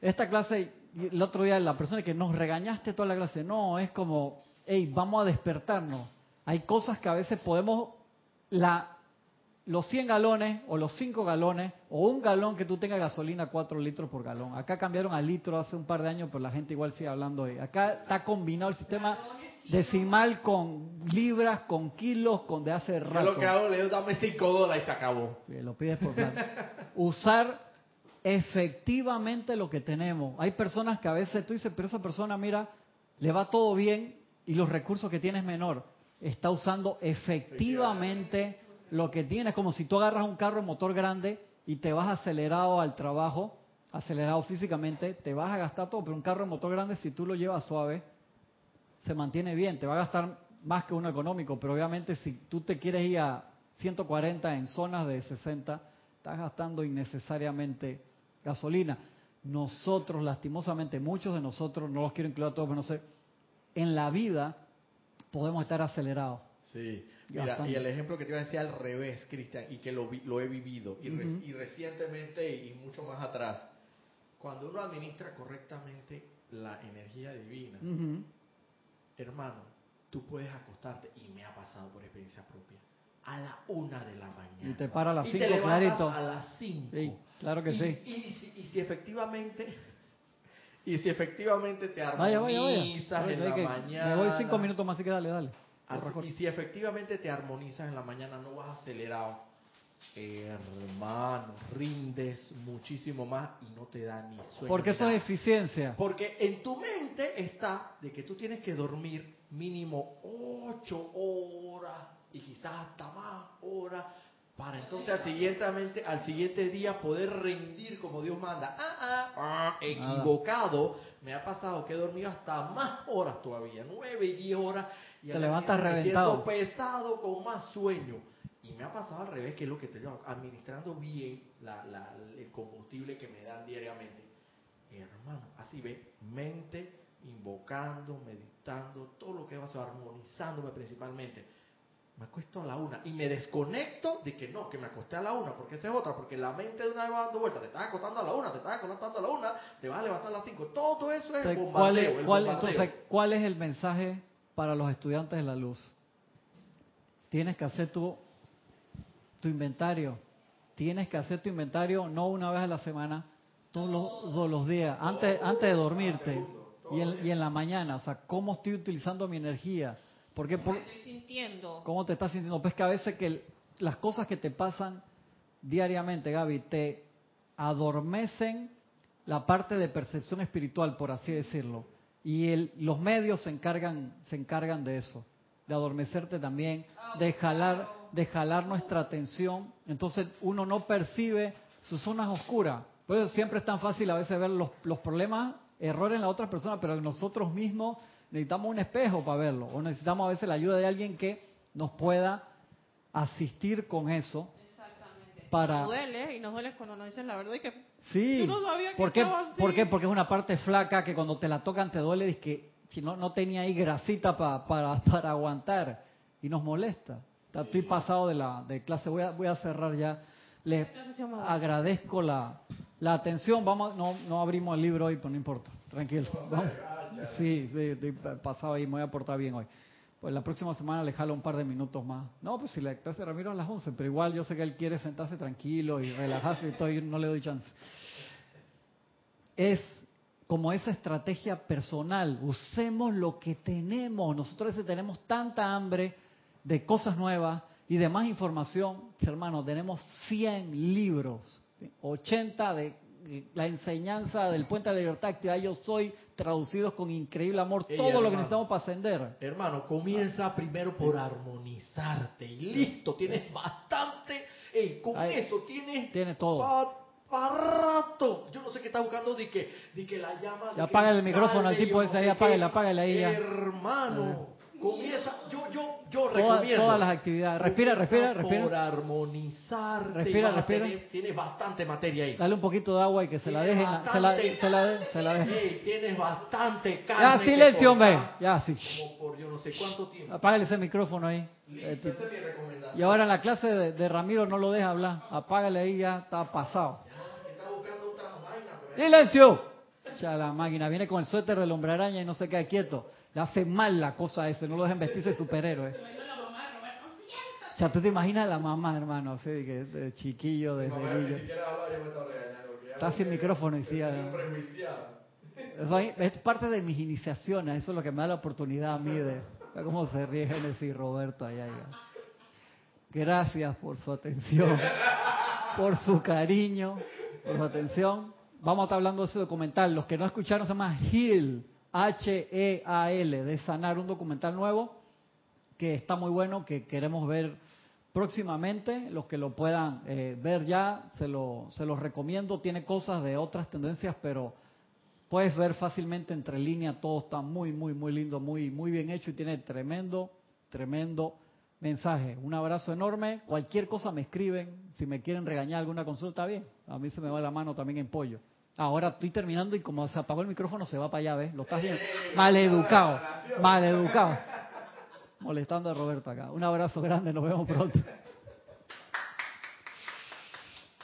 Speaker 1: esta clase el otro día la persona que nos regañaste toda la clase, no, es como, hey, vamos a despertarnos. Hay cosas que a veces podemos, la, los 100 galones o los 5 galones o un galón que tú tengas gasolina 4 litros por galón. Acá cambiaron a litro hace un par de años, pero la gente igual sigue hablando de... Acá está combinado el sistema decimal con libras, con kilos, con de hace rato.
Speaker 4: Yo lo que hago, le digo, dame 5 dólares y se acabó.
Speaker 1: Lo pides por plata. Usar efectivamente lo que tenemos. Hay personas que a veces tú dices, pero esa persona, mira, le va todo bien y los recursos que tiene es menor. Está usando efectivamente lo que tiene. Es como si tú agarras un carro motor grande y te vas acelerado al trabajo, acelerado físicamente, te vas a gastar todo, pero un carro motor grande, si tú lo llevas suave, se mantiene bien, te va a gastar más que uno económico, pero obviamente si tú te quieres ir a 140 en zonas de 60, estás gastando innecesariamente gasolina. Nosotros, lastimosamente, muchos de nosotros, no los quiero incluir a todos, pero no sé, en la vida podemos estar acelerados.
Speaker 4: Sí, mira, y el ejemplo que te iba a decir al revés, Cristian, y que lo, vi- lo he vivido, y, re-
Speaker 1: Ujú.
Speaker 4: y recientemente y mucho más atrás, cuando uno administra correctamente la energía divina, hermano, tú puedes acostarte, y me ha pasado por experiencia propia, a la una de la mañana.
Speaker 1: Y te para a las
Speaker 4: Y
Speaker 1: cinco
Speaker 4: te
Speaker 1: clarito.
Speaker 4: a las cinco.
Speaker 1: Sí, claro que
Speaker 4: Y-
Speaker 1: sí.
Speaker 4: Y, si, y si efectivamente... Y si efectivamente te
Speaker 1: Vaya, vaya, vaya.
Speaker 4: armonizas
Speaker 1: Oye,
Speaker 4: en la
Speaker 1: que-
Speaker 4: mañana.
Speaker 1: Me voy cinco minutos más, así que dale, dale.
Speaker 4: Y si efectivamente te armonizas en la mañana, no vas acelerado, hermano, rindes muchísimo más y no te da ni sueño.
Speaker 1: Porque eso es eficiencia.
Speaker 4: Porque en tu mente está de que tú tienes que dormir mínimo ocho horas y quizás hasta más horas para entonces al siguiente, al siguiente día poder rendir como Dios manda. Ah, ah, ah, equivocado. Me ha pasado que he dormido hasta más horas todavía, nueve y diez horas. Y
Speaker 1: Te levantas reventado.
Speaker 4: pesado con más sueño. Y me ha pasado al revés, que es lo que te digo, administrando bien la- la- el combustible que me dan diariamente. Hermano, así ve, mente, invocando, meditando, todo lo que va a ser armonizándome principalmente. Me acuesto a la una y me desconecto de que no, que me acosté a la una, porque esa es otra, porque la mente de una vez va dando vueltas, te estás acostando a la una, te estás acostando a la una, te vas a levantar a las cinco, todo eso es el
Speaker 1: Entonces, ¿cuál
Speaker 4: bombardeo,
Speaker 1: es,
Speaker 4: el
Speaker 1: cuál-
Speaker 4: bombardeo.
Speaker 1: entonces, ¿cuál es el mensaje para los estudiantes de la luz? Tienes que hacer tu, tu inventario. Tienes que hacer tu inventario no una vez a la semana, todos los, todos los días, antes, antes de dormirte y en, y en la mañana. O sea, ¿cómo estoy utilizando mi energía? Porque por,
Speaker 2: Estoy sintiendo.
Speaker 1: ¿Cómo te estás sintiendo? Pues que a veces que el- las cosas que te pasan diariamente, Gaby, te adormecen la parte de percepción espiritual, por así decirlo. Y el- los medios se encargan, se encargan de eso, de adormecerte también, de jalar, de jalar nuestra atención. Entonces uno no percibe sus zonas oscuras. Por eso siempre es tan fácil a veces ver los, los problemas, errores en la otra persona, pero nosotros mismos necesitamos un espejo para verlo. O necesitamos a veces la ayuda de alguien que nos pueda asistir con eso. Para...
Speaker 2: Nos duele y nos duele cuando nos dicen la verdad y que
Speaker 1: Sí.
Speaker 2: Yo no sabía que
Speaker 1: ¿Por qué?
Speaker 2: estaba así.
Speaker 1: ¿Por qué? Porque es una parte flaca que cuando te la tocan te duele y que si no, no tenía ahí grasita pa- para, para aguantar y nos molesta. Estoy pasado de la de clase, voy a, voy a cerrar ya. Les agradezco la, la atención. Vamos, no, no abrimos el libro hoy, pero no importa. Tranquilo. Vamos. Sí, sí, estoy pasado ahí, me voy a portar bien hoy. Pues la próxima semana le jalo un par de minutos más. No, pues si la clase de Ramiro a las 11, pero igual yo sé que él quiere sentarse tranquilo y relajarse y todo, no le doy chance. Es como esa estrategia personal. Usemos lo que tenemos. Nosotros tenemos tanta hambre de cosas nuevas y de más información. Hermano, tenemos 100 libros, 80 de la enseñanza del Puente de la Libertad, actividad Yo Soy, traducidos con increíble amor,
Speaker 4: Ey,
Speaker 1: todo lo que
Speaker 4: hermano.
Speaker 1: necesitamos para ascender.
Speaker 4: Hermano, comienza primero por armonizarte y listo, tienes bastante. Ey, con eso tienes
Speaker 1: tiene todo.
Speaker 4: rato. Yo no sé qué está buscando de que, de que la llama.
Speaker 1: Ya apaga el micrófono al tipo ese ahí,
Speaker 4: qué.
Speaker 1: apáguele ahí ya.
Speaker 4: Comienza. Yo, yo, yo
Speaker 1: Todas-
Speaker 4: recomiendo.
Speaker 1: todas las actividades. Respira, respira, respira.
Speaker 4: Por armonizarte.
Speaker 1: Respira, respira.
Speaker 4: tener- tienes bastante materia ahí.
Speaker 1: Dale un poquito de agua y que se la dejen, se la, se la, de- se la dejen.
Speaker 4: Ey, tienes bastante carne.
Speaker 1: Ya, silencio, hombre. Ya, sí.
Speaker 4: Como por yo no sé cuánto tiempo.
Speaker 1: Apágale ese micrófono ahí. Eh,
Speaker 4: esa es mi recomendación.
Speaker 1: Y ahora en la clase de, de Ramiro no lo deja hablar. Apágale ahí, ya está pasado.
Speaker 4: Está buscando otras vainas, pero-
Speaker 1: ¡Silencio! Ya la máquina viene con el suéter del hombre araña y no se queda quieto. Le hace mal la cosa ese, no lo dejen vestirse de superhéroe. O sea, tú te imaginas a la mamá, hermano, así que de chiquillo, desde niño. Está sin micrófono y sí. Es parte de mis iniciaciones, eso es lo que me da la oportunidad a mí de... Cómo se ríe Genesis Roberto allá, allá. Gracias por su atención, por su cariño, por su atención. Vamos a estar hablando de ese documental. Los que no escucharon se llama HEAL, H-E-A-L, de sanar, un documental nuevo que está muy bueno, que queremos ver próximamente. Los que lo puedan eh, ver ya, se, lo, se los recomiendo. Tiene cosas de otras tendencias, pero puedes ver fácilmente entre líneas. Todo está muy, muy, muy lindo, muy, muy bien hecho y tiene tremendo, tremendo mensaje. Un abrazo enorme. Cualquier cosa me escriben. Si me quieren regañar alguna consulta, bien. A mí se me va la mano también en pollo. Ahora estoy terminando y como se apagó el micrófono se va para allá, ¿ves? Lo estás viendo. Maleducado. Maleducado. Molestando a Roberto acá. Un abrazo grande, nos vemos pronto.